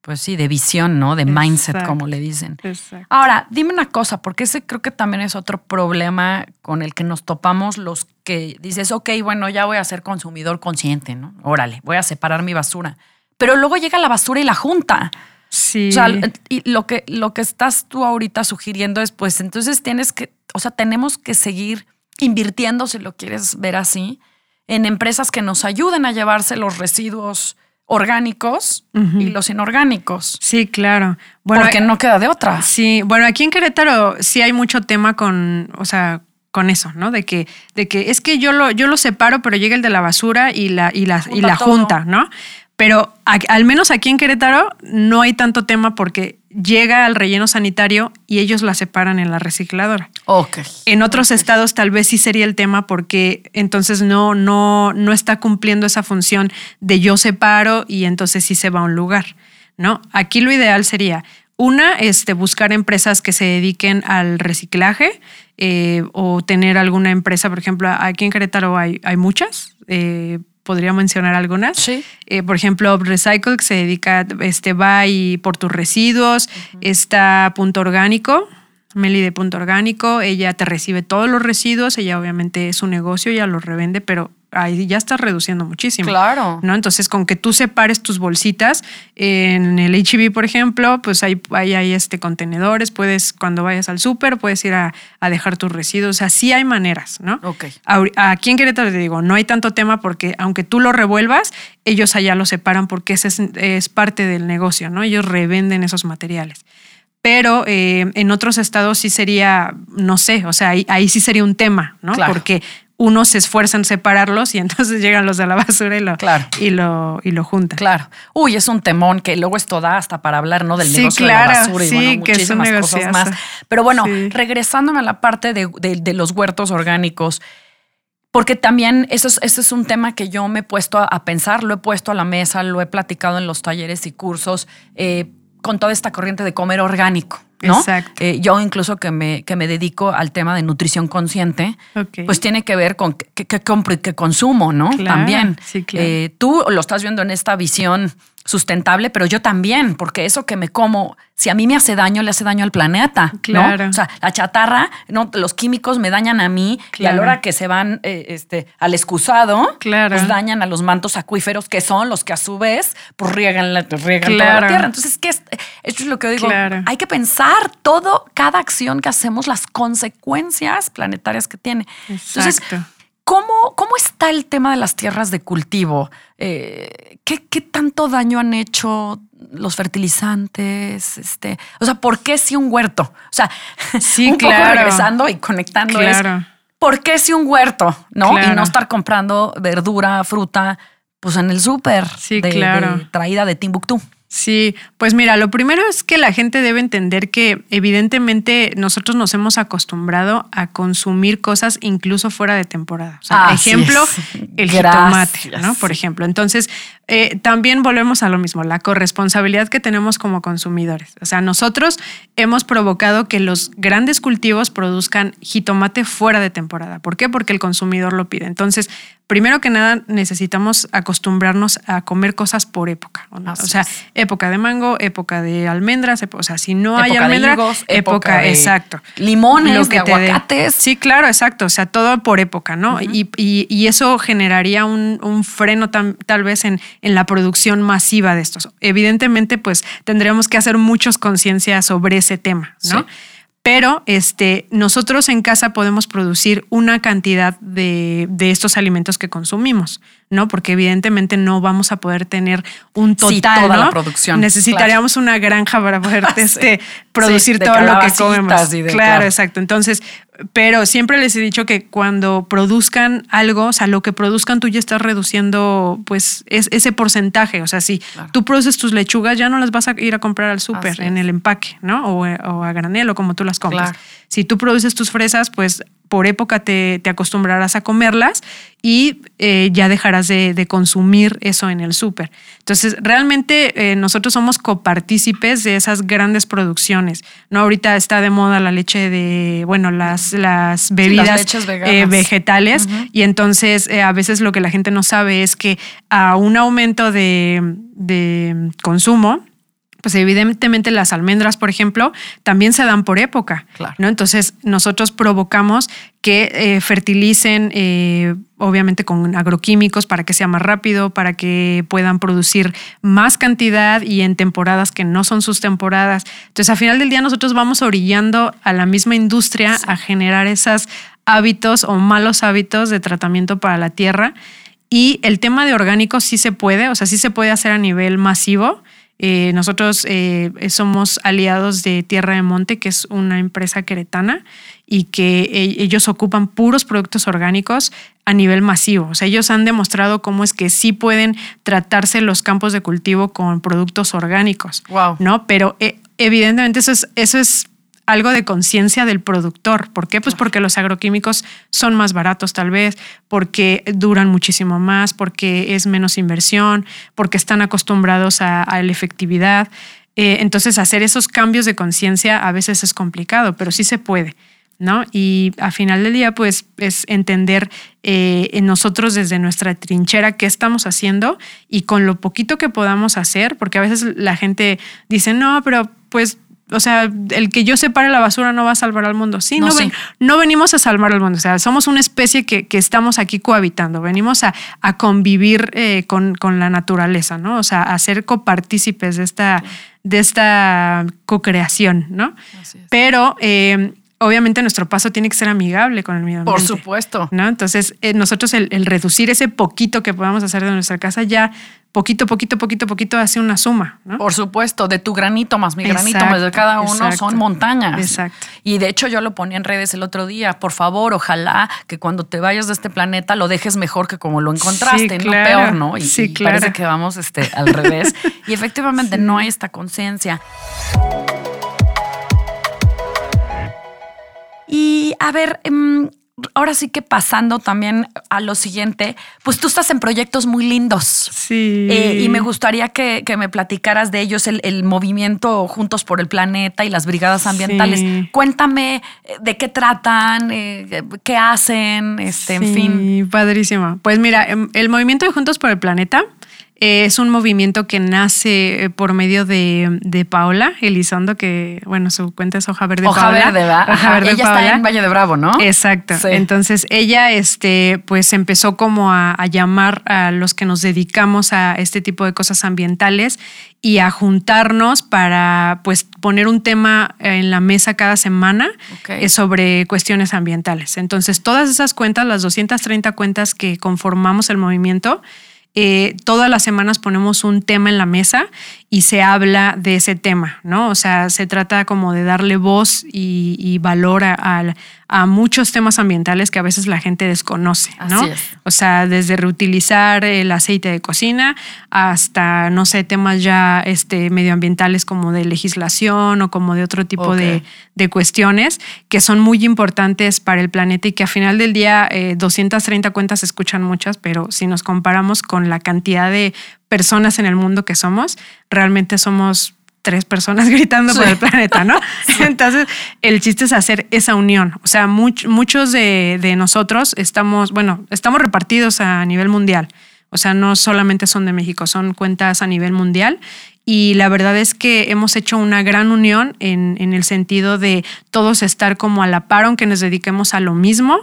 pues sí, de visión, ¿no? De mindset, Exacto. como le dicen. Exacto. Ahora, dime una cosa, porque ese creo que también es otro problema con el que nos topamos los que dices, ok, bueno, ya voy a ser consumidor consciente, ¿no? Órale, voy a separar mi basura. Pero luego llega la basura y la junta. Sí. O sea, y lo que, lo que estás tú ahorita sugiriendo es, pues entonces tienes que, o sea, tenemos que seguir invirtiendo, si lo quieres ver así, en empresas que nos ayuden a llevarse los residuos orgánicos y los inorgánicos. Sí, claro. Bueno, porque no queda de otra. Sí, bueno, aquí en Querétaro sí hay mucho tema con, o sea, con eso, ¿no? De que, de que es que yo lo, yo lo separo, pero llega el de la basura y la, y la, y la junta, ¿no? Pero al menos aquí en Querétaro no hay tanto tema porque llega al relleno sanitario y ellos la separan en la recicladora. Ok. En otros estados tal vez sí sería el tema porque entonces no, no, no está cumpliendo esa función de yo separo y entonces sí se va a un lugar, ¿no? Aquí lo ideal sería una, este, buscar empresas que se dediquen al reciclaje eh, o tener alguna empresa, por ejemplo, aquí en Querétaro hay, hay muchas. Eh, podría mencionar algunas. Sí. Eh, por ejemplo, Recycle, que se dedica, este, va y por tus residuos. Está Punto Orgánico, Meli de Punto Orgánico. Ella te recibe todos los residuos. Ella obviamente es un negocio, ella los revende, pero ahí ya estás reduciendo muchísimo. Claro. ¿no? Entonces, con que tú separes tus bolsitas, en el HB, por ejemplo, pues hay, hay, este contenedores, puedes, cuando vayas al súper, puedes ir a, dejar tus residuos. O sea, sí hay maneras, ¿no? Ok. Aquí en Querétaro te digo, no hay tanto tema porque aunque tú lo revuelvas, ellos allá lo separan porque ese es, parte del negocio, ¿no? Ellos revenden esos materiales pero eh, en otros estados sí sería, no sé, o sea, ahí, ahí sí sería un tema, ¿no? Claro. Porque unos se esfuerzan en separarlos y entonces llegan los de la basura y lo, claro. y lo, y lo juntan. Claro. Uy, es un temón que luego esto da hasta para hablar, ¿no? Del negocio de la basura y bueno, muchísimas cosas más. Pero bueno, regresándome a la parte de, de, los huertos orgánicos, porque también eso es, eso es un tema que yo me he puesto a, pensar, lo he puesto a la mesa, lo he platicado en los talleres y cursos, eh, con toda esta corriente de comer orgánico. ¿No? Exacto. Eh, yo incluso que me, que me dedico al tema de nutrición consciente, pues tiene que ver con qué compro y qué consumo, ¿no? También. Sí, claro. Eh, tú lo estás viendo en esta visión sustentable, pero yo también, porque eso que me como, si a mí me hace daño, le hace daño al planeta. Claro. O sea, la chatarra, no, los químicos me dañan a mí y a la hora que se van eh, este, al excusado, claro. pues dañan a los mantos acuíferos, que son los que a su vez pues riegan, la, riegan toda la tierra. Entonces, ¿qué es? esto es lo que digo. Hay que pensar todo, cada acción que hacemos, las consecuencias planetarias que tiene. Entonces, ¿Cómo, ¿Cómo, está el tema de las tierras de cultivo? Eh, ¿qué, ¿qué, tanto daño han hecho los fertilizantes? Este, o sea, ¿por qué si un huerto? O sea, sí, un claro. poco regresando y conectando claro. ¿por qué si un huerto? ¿No? Claro. Y no estar comprando verdura, fruta, pues en el súper. Sí, de, claro. de traída de Timbuktu. Sí, pues mira, lo primero es que la gente debe entender que evidentemente nosotros nos hemos acostumbrado a consumir cosas incluso fuera de temporada. O sea, Así ejemplo, es. el Gracias. jitomate, ¿no? Por ejemplo. Entonces, eh, también volvemos a lo mismo, la corresponsabilidad que tenemos como consumidores. O sea, nosotros hemos provocado que los grandes cultivos produzcan jitomate fuera de temporada. ¿Por qué? Porque el consumidor lo pide. Entonces, primero que nada, necesitamos acostumbrarnos a comer cosas por época. ¿no? O sea, época de mango, época de almendras, o sea, si no hay Época de almendra, higos, época, época de exacto. limones, Lo que de te aguacates. Sí, claro, exacto. O sea, todo por época, ¿no? y, y- y eso generaría un, un freno tam- tal vez en, en la producción masiva de estos. Evidentemente, pues tendríamos que hacer muchos conciencia sobre ese tema, ¿no? Sí. Pero este, nosotros en casa podemos producir una cantidad de, de estos alimentos que consumimos, ¿no? Porque evidentemente no vamos a poder tener un Sí, total, toda ¿no? la producción, Necesitaríamos una granja para poder Sí. este, producir Sí, todo lo que comemos. y de- claro, claro. exacto. Entonces, pero siempre les he dicho que cuando produzcan algo, o sea, lo que produzcan tú ya estás reduciendo, pues, es, ese porcentaje. O sea, si Claro. tú produces tus lechugas, ya no las vas a ir a comprar al súper en el empaque, ¿no? O, o a granel o como tú las compras. Claro. Si tú produces tus fresas, pues por época te, te acostumbrarás a comerlas y eh, ya dejarás de, de consumir eso en el súper. Entonces, realmente eh, nosotros somos copartícipes de esas grandes producciones. ¿no? Ahorita está de moda la leche de, bueno, las, las bebidas eh, vegetales y entonces a veces lo que la gente no sabe es que a un aumento de, de consumo, pues evidentemente las almendras, por ejemplo, también se dan por época, Claro. ¿no? Entonces nosotros provocamos que eh, fertilicen, eh, obviamente con agroquímicos para que sea más rápido, para que puedan producir más cantidad y en temporadas que no son sus temporadas. Entonces, al final del día nosotros vamos orillando a la misma industria a generar esos hábitos o malos hábitos de tratamiento para la tierra. Y el tema de orgánicos sí se puede, o sea, sí se puede hacer a nivel masivo. Eh, nosotros eh, somos aliados de Tierra de Monte, que es una empresa queretana, y que e- ellos ocupan puros productos orgánicos a nivel masivo. O sea, ellos han demostrado cómo es que sí pueden tratarse los campos de cultivo con productos orgánicos. Wow. ¿No? Pero eh, evidentemente eso es, eso es algo de conciencia del productor. ¿Por qué? Pues porque los agroquímicos son más baratos tal vez, porque duran muchísimo más, porque es menos inversión, porque están acostumbrados a, a la efectividad. Eh, entonces hacer esos cambios de conciencia a veces es complicado, pero sí se puede. ¿No? Y a final del día, pues, es entender eh, en nosotros desde nuestra trinchera qué estamos haciendo y con lo poquito que podamos hacer, porque a veces la gente dice, no, pero pues o sea, el que yo separe la basura no va a salvar al mundo. Sí, No, no, sí. ven- no venimos a salvar al mundo. O sea, somos una especie que, que estamos aquí cohabitando. Venimos a, a convivir eh, con, con la naturaleza, ¿no? O sea, a ser copartícipes de esta, de esta co-creación, ¿no? Pero eh, obviamente nuestro paso tiene que ser amigable con el medio Por ambiente. supuesto. ¿no? Entonces, eh, nosotros el, el reducir ese poquito que podamos hacer de nuestra casa ya poquito, poquito, poquito, poquito hace una suma, ¿no? Por supuesto, de tu granito más mi granito más de cada uno exacto. son montañas. Exacto. Y de hecho yo lo ponía en redes el otro día. Por favor, ojalá que cuando te vayas de este planeta lo dejes mejor que como lo encontraste, Sí, no peor, ¿no? Y, Sí, claro. parece que vamos este, al revés. y efectivamente no hay esta conciencia. Y a ver, em, ahora sí que pasando también a lo siguiente, pues tú estás en proyectos muy lindos. Sí. Eh, y me gustaría que, que me platicaras de ellos, el, el movimiento Juntos por el Planeta y las brigadas ambientales. Sí. Cuéntame eh, de qué tratan, eh, qué hacen, este, en Sí, fin. Padrísimo. Pues mira, em, el movimiento de Juntos por el Planeta eh, es un movimiento que nace eh, por medio de, de Paola Elizondo, que, bueno, su cuenta es Hoja Verde Hoja Paola. verde, ¿verdad? Hoja Ajá, Verde Ella Paola. está en Valle de Bravo, ¿no? Exacto. Sí. Entonces ella, este, pues empezó como a, a llamar a los que nos dedicamos a este tipo de cosas ambientales y a juntarnos para, pues, poner un tema en la mesa cada semana eh, sobre cuestiones ambientales. Entonces todas esas cuentas, las 230 cuentas que conformamos el movimiento, eh, todas las semanas ponemos un tema en la mesa y se habla de ese tema, ¿no? O sea, se trata como de darle voz y, valor a, a- a muchos temas ambientales que a veces la gente desconoce, ¿no? Así es. O sea, desde reutilizar el aceite de cocina hasta, no sé, temas ya este, medioambientales como de legislación o como de otro tipo de, de cuestiones que son muy importantes para el planeta y que a final del día eh, 230 cuentas se escuchan muchas, pero si nos comparamos con la cantidad de personas en el mundo que somos, realmente somos tres personas gritando por el planeta, ¿no? Entonces, el chiste es hacer esa unión. O sea, much- muchos de, de nosotros estamos, bueno, estamos repartidos a nivel mundial. O sea, no solamente son de México, son cuentas a nivel mundial. Y la verdad es que hemos hecho una gran unión en, en el sentido de todos estar como a la par, aunque nos dediquemos a lo mismo,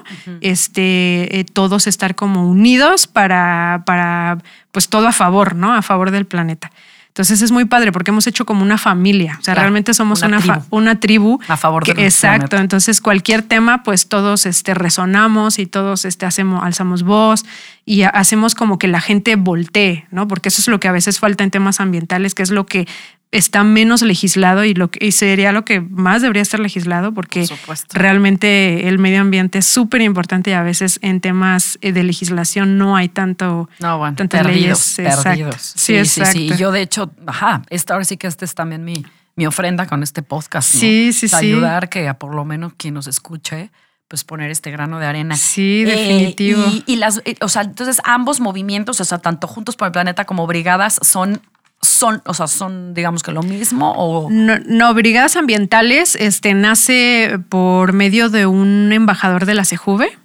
este, eh, todos estar como unidos para, para, pues todo a favor, ¿no? A favor del planeta. Entonces es muy padre porque hemos hecho como una familia. O sea, Claro, realmente somos una una, fa- tribu. una tribu. A favor que- del Exacto. planeta. Entonces, cualquier tema, pues todos este, resonamos y todos este, hacemos, alzamos voz y ha- hacemos como que la gente voltee, ¿no? Porque eso es lo que a veces falta en temas ambientales, que es lo que está menos legislado y lo que y sería lo que más debería estar legislado porque Por realmente el medio ambiente es súper importante y a veces en temas eh, de legislación no hay tanto No, bueno, tantas perdidos, leyes. Perdidos. Sí, Sí, sí, sí. Y yo, de hecho, ajá, esta ahora sí que este es también mi, mi ofrenda con este podcast. ¿no? Sí, sí, O sea, sí. Ayudar que a por lo menos quien nos escuche, pues poner este grano de arena. Sí, Eh, definitivo. y, y las, eh, o sea, entonces ambos movimientos, o sea, tanto Juntos por el Planeta como Brigadas, son, son, o sea, son, digamos que lo mismo o. No, no, Brigadas Ambientales este, nace por medio de un embajador de la CEJUVE.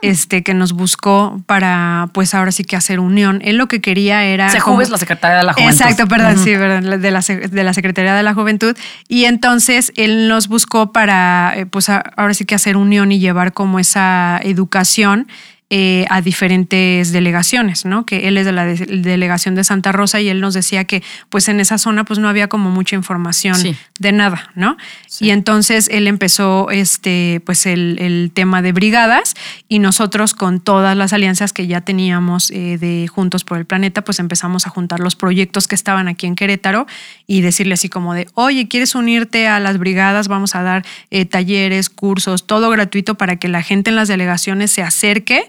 este, que nos buscó para, pues ahora sí que hacer unión. Él lo que quería era... Sejuve es la Secretaría de la Juventud. Exacto, perdón, sí, perdón, de la, de la Secretaría de la Juventud. Y entonces él nos buscó para, eh, pues ahora sí que hacer unión y llevar como esa educación eh, a diferentes delegaciones, ¿no? Que él es de la delegación de Santa Rosa y él nos decía que pues en esa zona pues no había como mucha información de nada, ¿no? Y entonces él empezó este pues el, tema de brigadas y nosotros con todas las alianzas que ya teníamos eh, de Juntos por el Planeta pues empezamos a juntar los proyectos que estaban aquí en Querétaro y decirle así como de, oye, ¿quieres unirte a las brigadas? Vamos a dar eh, talleres, cursos, todo gratuito para que la gente en las delegaciones se acerque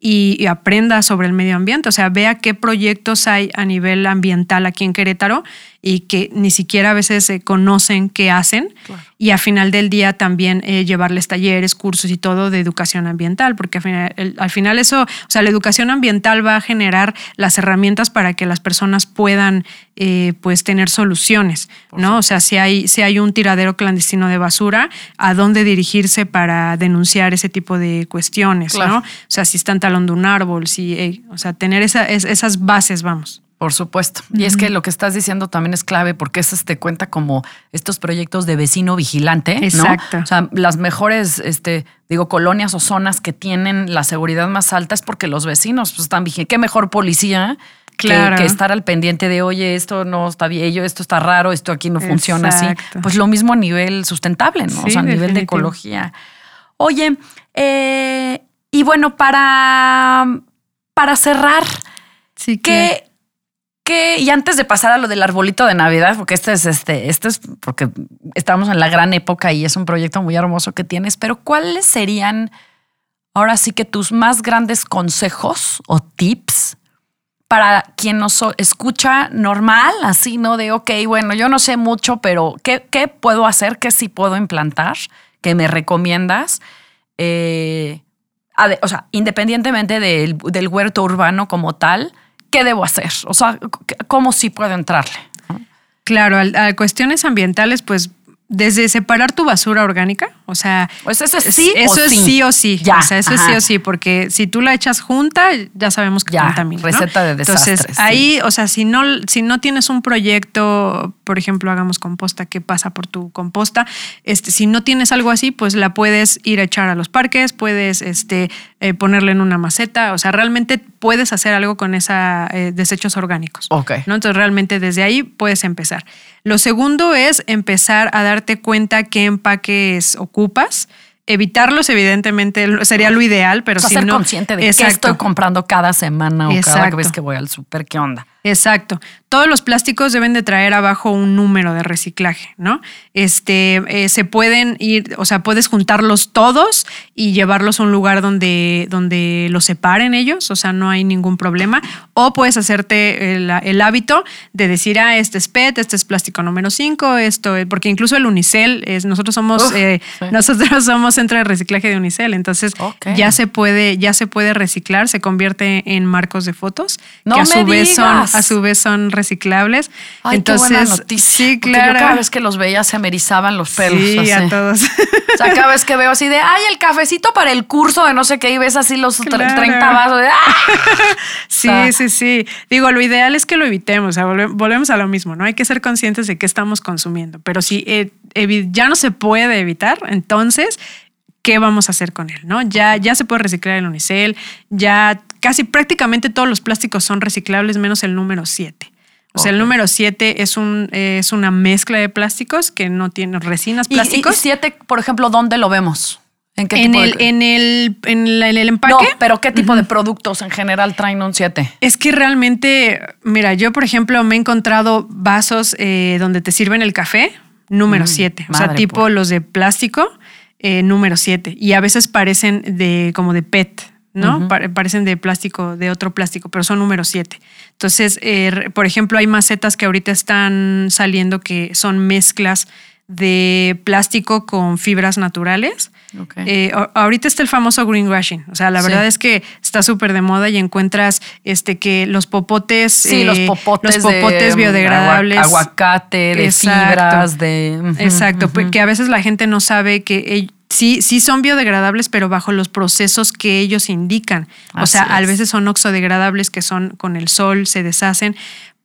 y, aprenda sobre el medio ambiente, o sea, vea qué proyectos hay a nivel ambiental aquí en Querétaro y que ni siquiera a veces se conocen qué hacen. Y a final del día también eh, llevarles talleres, cursos y todo de educación ambiental, porque al final, al final, eso, o sea, la educación ambiental va a generar las herramientas para que las personas puedan eh, pues tener soluciones, ¿no? O sea, si hay, si hay un tiradero clandestino de basura, ¿a dónde dirigirse para denunciar ese tipo de cuestiones, ¿no? O sea, si están talando un árbol, si, o sea, tener esa, esas bases, vamos. Por supuesto. Y es que lo que estás diciendo también es clave porque eso te cuenta como estos proyectos de vecino vigilante, Exacto. O sea, las mejores, este, digo, colonias o zonas que tienen la seguridad más alta es porque los vecinos pues, están vigilando. ¿Qué mejor policía Claro. Que, estar al pendiente de, oye, esto no está bien, esto está raro, esto aquí no funciona así. Pues lo mismo a nivel sustentable, ¿no? o sea, a nivel de ecología. Oye, eh, y bueno, para, para cerrar, sí, ¿qué, y antes de pasar a lo del arbolito de Navidad, porque este es este, este es porque estamos en la gran época y es un proyecto muy hermoso que tienes, pero ¿cuáles serían ahora sí que tus más grandes consejos o tips para quien nos escucha normal, así, ¿no? De, ok, bueno, yo no sé mucho, pero ¿qué, qué puedo hacer? ¿Qué sí puedo implantar? ¿Qué me recomiendas? Eh, o sea, independientemente del, del huerto urbano como tal, ¿qué debo hacer? O sea, ¿cómo sí puedo entrarle? Claro, a, cuestiones ambientales, pues desde separar tu basura orgánica, o sea, pues eso es sí, eso o es sí. o sí, o sea, eso es sí o sí, porque si tú la echas junta, ya sabemos que contamina. Receta de desastre. Entonces ahí, o sea, si no, si no tienes un proyecto, por ejemplo, hagamos composta, ¿qué pasa por tu composta? Este, si no tienes algo así, pues la puedes ir a echar a los parques, puedes, este, eh, ponerle en una maceta, o sea, realmente puedes hacer algo con esos eh, desechos orgánicos. Ok. ¿no? Entonces realmente desde ahí puedes empezar. Lo segundo es empezar a darte cuenta qué empaques ocupas. Evitarlos, evidentemente, sería lo ideal, pero si ser no. consciente de qué estoy comprando cada semana o cada vez que voy al súper, qué onda. Exacto. Todos los plásticos deben de traer abajo un número de reciclaje, ¿no? Este, eh, se pueden ir, o sea, puedes juntarlos todos y llevarlos a un lugar donde, donde los separen ellos, o sea, no hay ningún problema. O puedes hacerte el, hábito de decir, ah, este es PET, este es plástico número 5, esto, porque incluso el Unicel, es, nosotros somos, eh, nosotros somos centro de reciclaje de Unicel, entonces ya se puede, ya se puede reciclar, se convierte en marcos de fotos, no que a su vez son a su vez son reciclables. Entonces, sí, claro. Yo cada vez que los veía se me erizaban los pelos. Sí, a todos. O sea, cada vez que veo así de, ay, el cafecito para el curso de no sé qué, y ves así los 30 vasos de, ¡ah! Sí, sí, sí. Digo, lo ideal es que lo evitemos. O sea, volvemos a lo mismo, ¿no? Hay que ser conscientes de qué estamos consumiendo. Pero si eh, ya no se puede evitar, entonces qué vamos a hacer con él, ¿no? Ya, ya se puede reciclar el unicel, ya casi prácticamente todos los plásticos son reciclables menos el número 7. O sea, el número 7 es, un, es una mezcla de plásticos que no tiene resinas plásticos. ¿Y 7, por ejemplo, dónde lo vemos? ¿En qué tipo el, en, el, en, el, empaque. No, pero ¿qué tipo de productos en general traen un 7? Es que realmente, mira, yo por ejemplo me he encontrado vasos eh, donde te sirven el café, número 7. Mm, o sea, tipo los de plástico, eh, número 7. Y a veces parecen de como de PET, ¿no? Parecen de plástico, de otro plástico, pero son número 7. Entonces, eh, por ejemplo, hay macetas que ahorita están saliendo que son mezclas de plástico con fibras naturales. Eh, ahorita está el famoso greenwashing. O sea, la verdad es que está súper de moda y encuentras este que los popotes. Sí, los popotes, popotes biodegradables. Aguacate, de fibras, de. exacto. Que a veces la gente no sabe que sí, sí son biodegradables, pero bajo los procesos que ellos indican. o sea, a es. veces son oxodegradables que son con el sol, se deshacen.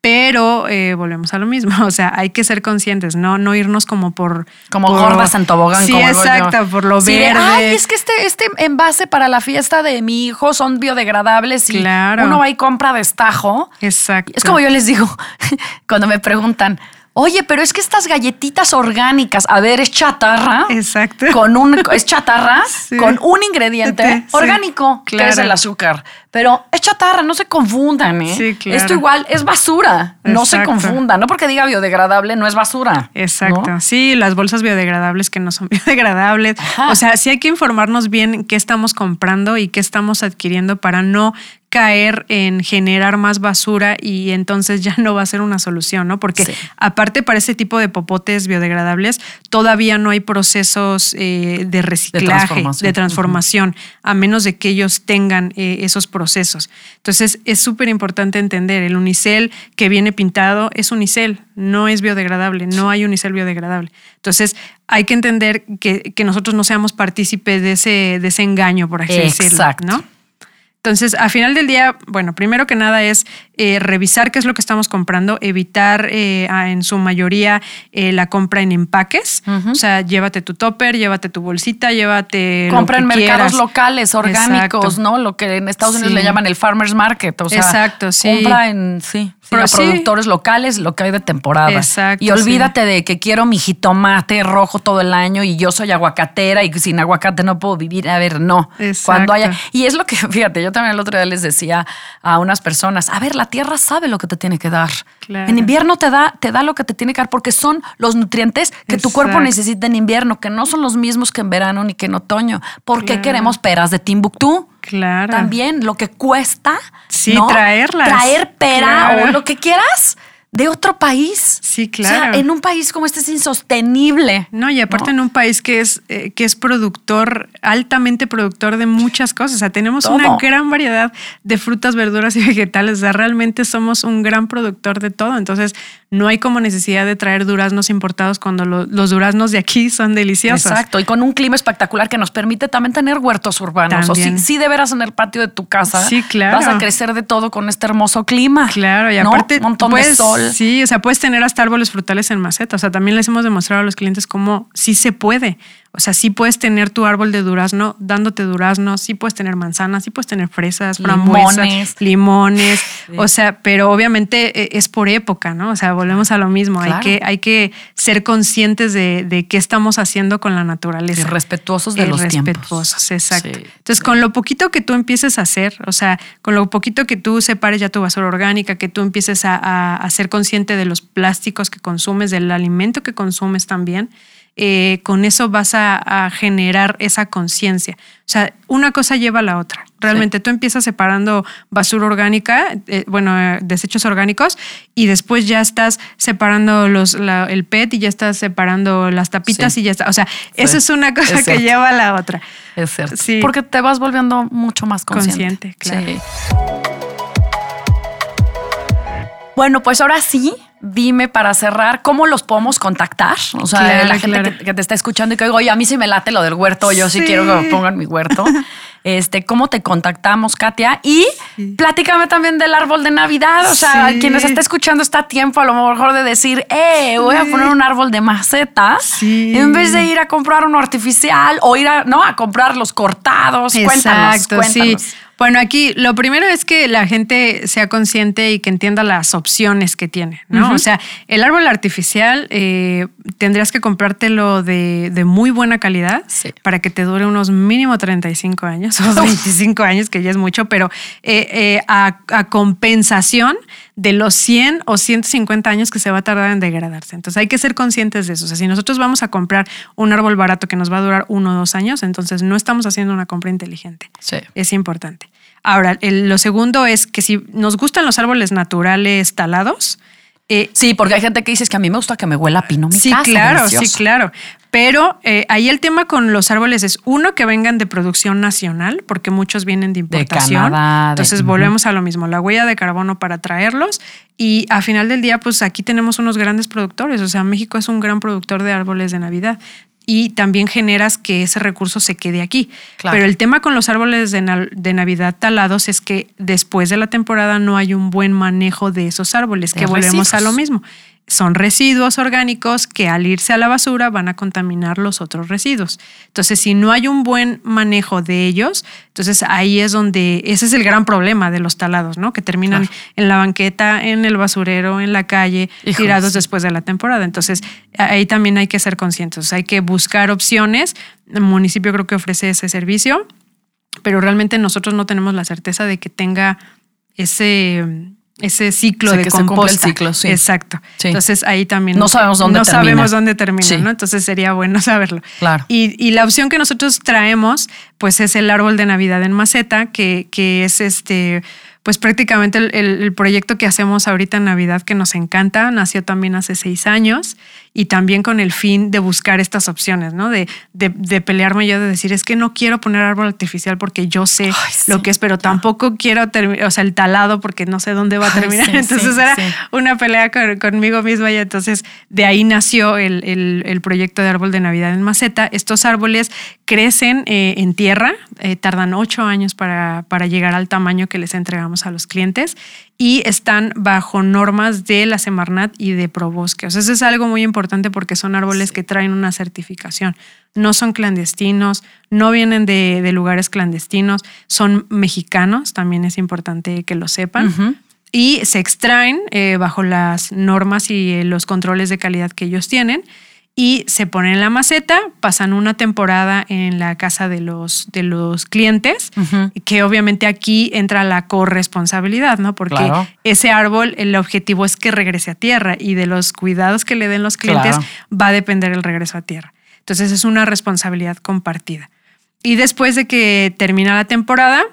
Pero eh, volvemos a lo mismo, o sea, hay que ser conscientes, no, no irnos como por... Como por- gordas en tobogán. Sí, como exacto, por lo Sí, de, verde. Ay, es que este, este envase para la fiesta de mi hijo son biodegradables y Claro. uno va y compra destajo. Exacto. Es como yo les digo cuando me preguntan, oye, pero es que estas galletitas orgánicas, a ver, es chatarra. Exacto. Con un, es chatarra Sí. con un ingrediente Sí, orgánico, que es claro. el azúcar. Pero es chatarra, no se confundan, ¿eh? Sí, claro. Esto igual es basura, no se confundan. No porque diga biodegradable, no es basura. Exacto. ¿no? Sí, las bolsas biodegradables que no son biodegradables. Ajá. O sea, sí hay que informarnos bien qué estamos comprando y qué estamos adquiriendo para no caer en generar más basura y entonces ya no va a ser una solución, ¿no? Porque Sí. aparte para ese tipo de popotes biodegradables todavía no hay procesos eh, de reciclaje, de transformación. transformación, a menos de que ellos tengan eh, esos procesos. Entonces es súper importante entender, el unicel que viene pintado es unicel, no es biodegradable, no hay unicel biodegradable. Entonces hay que entender que, que nosotros no seamos partícipes de ese, de ese engaño, por así decirlo. Exacto. ¿no? Entonces, a final del día, bueno, primero que nada es eh, revisar qué es lo que estamos comprando, evitar eh, a- en su mayoría eh, la compra en empaques. O sea, llévate tu topper, llévate tu bolsita, llévate. lo Compra en mercados quieras. locales, orgánicos, Exacto. ¿no? Lo que en Estados Unidos Sí. le llaman el farmer's market. O sea, Exacto, sí. compra en sí, sí. productores locales, lo que hay de temporada. Exacto, Y olvídate de que quiero mi jitomate rojo todo el año y yo soy aguacatera y sin aguacate no puedo vivir. A ver, no. Exacto. Cuando haya. Y es lo que, fíjate, yo también el otro día les decía a unas personas: a ver, la tierra sabe lo que te tiene que dar. Claro. En invierno te da, te da lo que te tiene que dar porque son los nutrientes que tu cuerpo necesita en invierno, que no son los mismos que en verano ni que en otoño. ¿Por qué queremos peras de Timbuktu? Claro. También lo que cuesta Sí, ¿no? traerlas. traer pera Claro. o lo que quieras de otro país. Sí, O sea, claro. en un país como este es insostenible. No, y aparte en un país que es, eh, que es productor, altamente productor de muchas cosas. O sea, tenemos Todo. una gran variedad de frutas, verduras y vegetales. O sea, realmente somos un gran productor de todo. Entonces, no hay como necesidad de traer duraznos importados cuando lo- los duraznos de aquí son deliciosos. Exacto, y con un clima espectacular que nos permite también tener huertos urbanos. O sí, sí de veras en el patio de tu casa. Sí, claro. Vas a crecer de todo con este hermoso clima. Claro, y ¿no? aparte, Un montón puedes- de sol. Sí, o sea, puedes tener hasta árboles frutales en maceta. O sea, también les hemos demostrado a los clientes cómo sí se puede. O sea, sí puedes tener tu árbol de durazno dándote durazno, sí puedes tener manzanas, sí puedes tener fresas, frambuesas, Limones. limones. O sea, pero obviamente eh, es por época, ¿no? O sea, volvemos a lo mismo. Claro. Hay, que, hay que ser conscientes de, de qué estamos haciendo con la naturaleza. Y respetuosos de los tiempos. respetuosos, exacto. Sí, Entonces, con lo poquito que tú empieces a hacer, o sea, con lo poquito que tú separes ya tu basura orgánica, que tú empieces a, a- a ser consciente de los plásticos que consumes, del alimento que consumes también, eh, con eso vas a, a generar esa conciencia. O sea, una cosa lleva a la otra. Realmente tú empiezas separando basura orgánica, eh, bueno, eh, desechos orgánicos, y después ya estás separando los, la- el PET y ya estás separando las tapitas Sí. y ya está. O sea, eso es una cosa es que lleva a la otra. Es cierto. Porque te vas volviendo mucho más consciente. Consciente, claro. Bueno, pues ahora sí, dime para cerrar, ¿cómo los podemos contactar? O sea, Claro, la gente claro. que, que te está escuchando y que, oye, a mí sí me late lo del huerto, yo sí, Sí. quiero que me pongan mi huerto. Este, ¿cómo te contactamos, Katia? Y platícame también del árbol de Navidad. O sea, Sí. quienes está escuchando está a tiempo a lo mejor de decir, eh, voy a poner un árbol de maceta Sí. en vez de ir a comprar uno artificial o ir a, no, a comprar los cortados. Cuéntanos, Exacto, cuéntanos. sí. Bueno, aquí lo primero es que la gente sea consciente y que entienda las opciones que tiene, ¿no? O sea, el árbol artificial eh, tendrías que comprártelo de, de muy buena calidad Sí. para que te dure unos mínimo 35 años o 25 años, que ya es mucho, pero eh, eh, a, a compensación de los 100 o 150 años que se va a tardar en degradarse. Entonces hay que ser conscientes de eso. O sea, si nosotros vamos a comprar un árbol barato que nos va a durar uno o dos años, entonces no estamos haciendo una compra inteligente. Sí. Es importante. Ahora, el- lo segundo es que si nos gustan los árboles naturales talados, eh, Sí, porque hay gente que dice es que a mí me gusta que me huela a pino mi sí, casa. claro, delicioso". sí, claro. Pero eh, ahí el tema con los árboles es uno que vengan de producción nacional, porque muchos vienen de importación. Canadá, de- Entonces Ujú. volvemos a lo mismo, la huella de carbono para traerlos. Y a final del día, pues aquí tenemos unos grandes productores. O sea, México es un gran productor de árboles de Navidad. Y también generas que ese recurso se quede aquí. Claro. Pero el tema con los árboles de, na- de Navidad talados es que después de la temporada no hay un buen manejo de esos árboles, De que volvemos a lo mismo. Son residuos orgánicos que al irse a la basura van a contaminar los otros residuos. Entonces, si no hay un buen manejo de ellos, entonces ahí es donde, ese es el gran problema de los talados, ¿no? Que terminan Claro. en la banqueta, en el basurero, en la calle, Híjole, tirados después de la temporada. Entonces, ahí también hay que ser conscientes, hay que buscar opciones. El municipio creo que ofrece ese servicio, pero realmente nosotros no tenemos la certeza de que tenga ese, ese ciclo Sí, de que se cumpla el composta. ciclo, sí. Exacto. Sí. Entonces ahí también No sabemos dónde no termina. sabemos dónde termina, Sí. ¿no? Entonces sería bueno saberlo. Claro. Y, y la opción que nosotros traemos, pues es el árbol de Navidad en maceta, que, que es este, pues prácticamente el, el- el proyecto que hacemos ahorita en Navidad que nos encanta, nació también hace seis años y también con el fin de buscar estas opciones, ¿no? De, de, de pelearme yo, de decir, es que no quiero poner árbol artificial porque yo sé Ay, sí, lo que es, pero tampoco quiero terminar, o sea, el talado porque no sé dónde va a Ay, terminar. sí, entonces sí, era una pelea con- conmigo misma y entonces de ahí nació el, el- el proyecto de árbol de Navidad en maceta. Estos árboles crecen eh, en tierra, eh, tardan ocho años para, para llegar al tamaño que les entregamos a los clientes y están bajo normas de la Semarnat y de Probosque. O sea, eso es algo muy importante porque son árboles que traen una certificación. No son clandestinos, no vienen de, de lugares clandestinos, son mexicanos, también es importante que lo sepan y se extraen eh, bajo las normas y eh, los controles de calidad que ellos tienen y se ponen en la maceta, pasan una temporada en la casa de los, de los clientes, que obviamente aquí entra la corresponsabilidad, ¿no? Porque Claro. ese árbol, el objetivo es que regrese a tierra y de los cuidados que le den los clientes Claro. va a depender el regreso a tierra. Entonces es una responsabilidad compartida. Y después de que termina la temporada,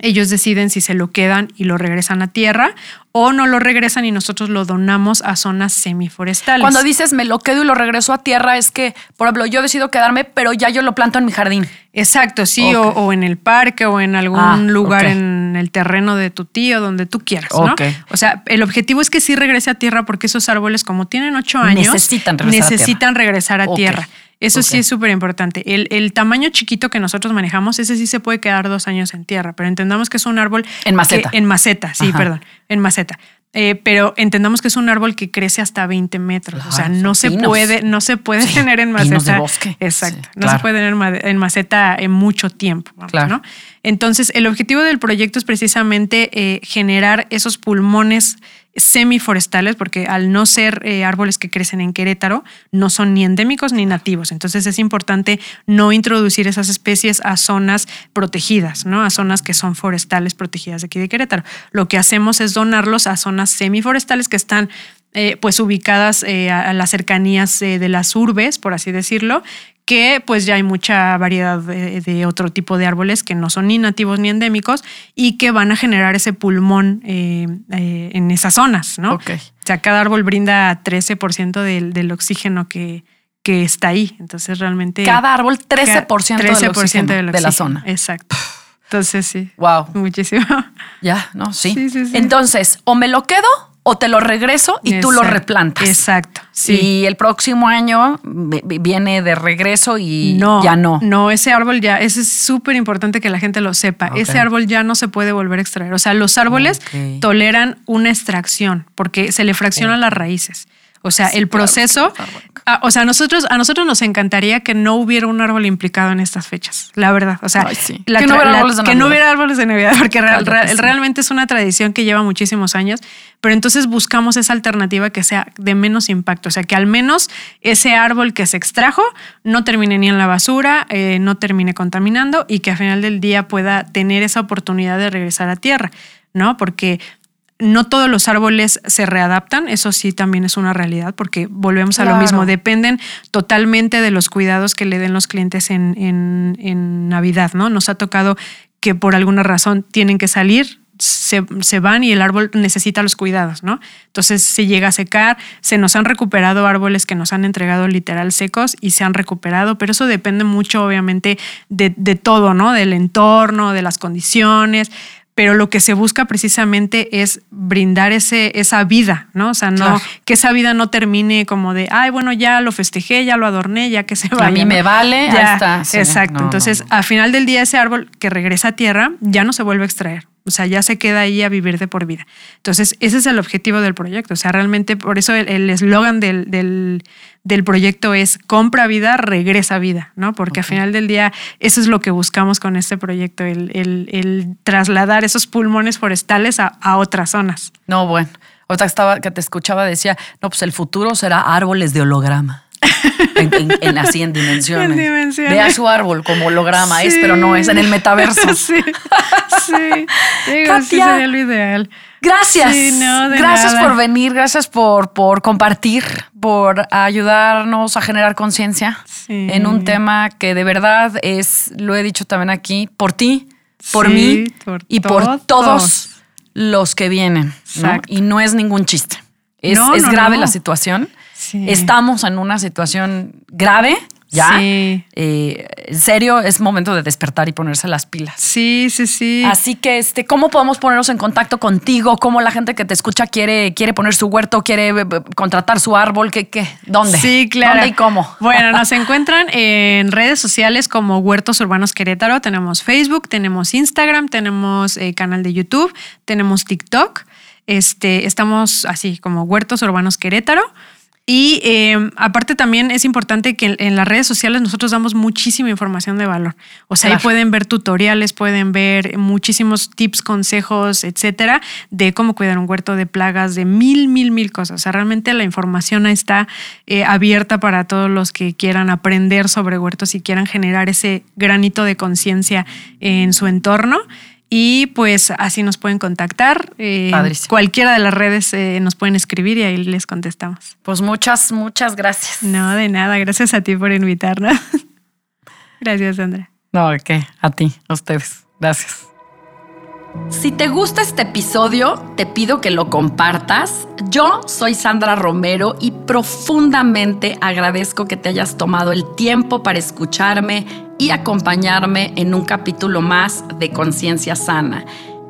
ellos deciden si se lo quedan y lo regresan a tierra o no lo regresan y nosotros lo donamos a zonas semiforestales. Cuando dices me lo quedo y lo regreso a tierra, es que, por ejemplo, yo decido quedarme, pero ya yo lo planto en mi jardín. Exacto, sí, o, en el parque o en algún Ah, lugar en el terreno de tu tío, donde tú quieras, ¿no? O sea, el objetivo es que sí regrese a tierra porque esos árboles, como tienen ocho años, Necesitan regresar a necesitan regresar a tierra. Eso sí es súper importante. El, el tamaño chiquito que nosotros manejamos, ese sí se puede quedar dos años en tierra, pero entendamos que es un árbol... En maceta. que- en maceta, sí, Ajá. perdón, en maceta. Eh, pero entendamos que es un árbol que crece hasta 20 metros. o sea, no se pinos. puede, no se puede Sí, tener en pinos maceta. de bosque. Exacto. Sí, no claro. se puede tener en maceta en mucho tiempo. vamos, Claro. ¿no? Entonces, el objetivo del proyecto es precisamente eh, generar esos pulmones semiforestales, porque al no ser eh, árboles que crecen en Querétaro, no son ni endémicos ni nativos. Entonces es importante no introducir esas especies a zonas protegidas, ¿no? A zonas que son forestales protegidas de aquí de Querétaro. Lo que hacemos es donarlos a zonas semiforestales que están eh, pues ubicadas eh, a, a las cercanías eh, de las urbes, por así decirlo, que pues ya hay mucha variedad de, de otro tipo de árboles que no son ni nativos ni endémicos y que van a generar ese pulmón eh, en esas zonas, ¿no? Ok. O sea, cada árbol brinda 13% del, del oxígeno que, que está ahí. Entonces realmente... Cada árbol, 13%, del 13% oxígeno del de la oxígeno. zona. Exacto. Entonces sí. Wow. Muchísimo. Ya, no, sí. Sí, sí, sí. Entonces, o me lo quedo o te lo regreso y tú lo replantas. Exacto. Sí. Y el próximo año vi- vi- viene de regreso y no, ya no. No, ese árbol ya, ese es súper importante que la gente lo sepa. Ese árbol ya no se puede volver a extraer. O sea, los árboles toleran una extracción porque se le fraccionan las raíces. O sea, Sí, el proceso, ah, o sea, nosotros, a nosotros nos encantaría que no hubiera un árbol implicado en estas fechas, la verdad. O sea, Ay, sí. la Que no hubiera la- árboles de que no Navidad. hubiera árboles de Navidad, porque real- Claro que real- sí. realmente es una tradición que lleva muchísimos años, pero entonces buscamos esa alternativa que sea de menos impacto, o sea, que al menos ese árbol que se extrajo no termine ni en la basura, eh, no termine contaminando y que al final del día pueda tener esa oportunidad de regresar a tierra, ¿no? Porque no todos los árboles se readaptan, eso sí también es una realidad, porque volvemos a lo mismo, dependen totalmente de los cuidados que le den los clientes en, en- en Navidad, ¿no? Nos ha tocado que por alguna razón tienen que salir, se, se van y el árbol necesita los cuidados, ¿no? Entonces se llega a secar, se nos han recuperado árboles que nos han entregado literal secos y se han recuperado, pero eso depende mucho obviamente de, de todo, ¿no? Del entorno, de las condiciones pero lo que se busca precisamente es brindar ese, esa vida, ¿no? O sea, no, que esa vida no termine como de, ay, bueno, ya lo festejé, ya lo adorné, ya que se vaya. A mí me vale, ya está. exacto. Entonces, al final del día, ese árbol que regresa a tierra ya no se vuelve a extraer. O sea, ya se queda ahí a vivir de por vida. Entonces, ese es el objetivo del proyecto. O sea, realmente por eso el eslogan del, del, proyecto es compra vida, regresa vida, ¿no? Porque al final del día, eso es lo que buscamos con este proyecto, el, el trasladar esos pulmones forestales a, a, otras zonas. No, bueno. Otra que, estaba, que te escuchaba decía, no, pues el futuro será árboles de holograma en, así en dimensiones. Vea su árbol como holograma, es, pero no es en el metaverso. sí, sí. Digo, sí sería lo ideal. Gracias. gracias por venir, gracias por, por compartir, por ayudarnos a generar conciencia en un tema que de verdad es, lo he dicho también aquí, por ti, por mí y por todos los que vienen. Y no es ningún chiste. Es, es grave la situación. Estamos en una situación grave. Ya. Sí. Eh, en serio, es momento de despertar y ponerse las pilas. Sí, sí, sí. Así que, este, ¿cómo podemos ponernos en contacto contigo? ¿Cómo la gente que te escucha quiere, quiere poner su huerto, quiere eh, contratar su árbol? ¿Qué, qué? ¿Dónde? Sí, claro. ¿Dónde y cómo? Bueno, nos encuentran en redes sociales como Huertos Urbanos Querétaro. Tenemos Facebook, tenemos Instagram, tenemos eh, canal de YouTube, tenemos TikTok. Este, estamos así como Huertos Urbanos Querétaro. Y em, aparte también es importante que en, las redes sociales nosotros damos muchísima información de valor. O sea, ahí pueden ver tutoriales, pueden ver muchísimos tips, consejos, etcétera, de cómo cuidar un huerto de plagas, de mil, mil, mil cosas. O sea, realmente la información está eh, abierta para todos los que quieran aprender sobre huertos y quieran generar ese granito de conciencia en su entorno. Y pues así nos pueden contactar. Eh, cualquiera de las redes eh, nos pueden escribir y ahí les contestamos. Pues muchas, muchas gracias. No, de nada. Gracias a ti por invitarnos. gracias, Sandra. No, ¿qué? A ti, a ustedes. Gracias. Si te gusta este episodio, te pido que lo compartas. Yo soy Sandra Romero y profundamente agradezco que te hayas tomado el tiempo para escucharme y acompañarme en un capítulo más de Conciencia Sana.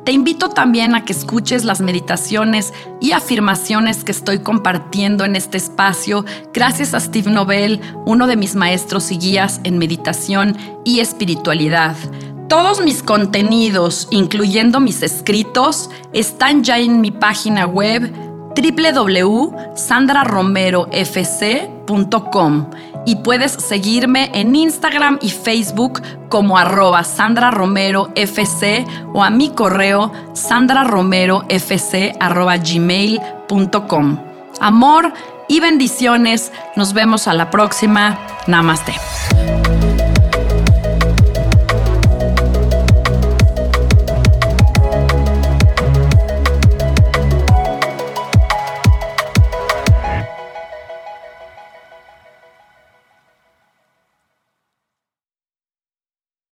Te invito también a que escuches las meditaciones y afirmaciones que estoy compartiendo en este espacio gracias a Steve Nobel, uno de mis maestros y guías en meditación y espiritualidad. Todos mis contenidos, incluyendo mis escritos, están ya en mi página web www.sandraromerofc.com y puedes seguirme en Instagram y Facebook como arroba Sandra Romero FC o a mi correo sandraromerofc arroba gmail.com. Amor y bendiciones. Nos vemos a la próxima. Namaste.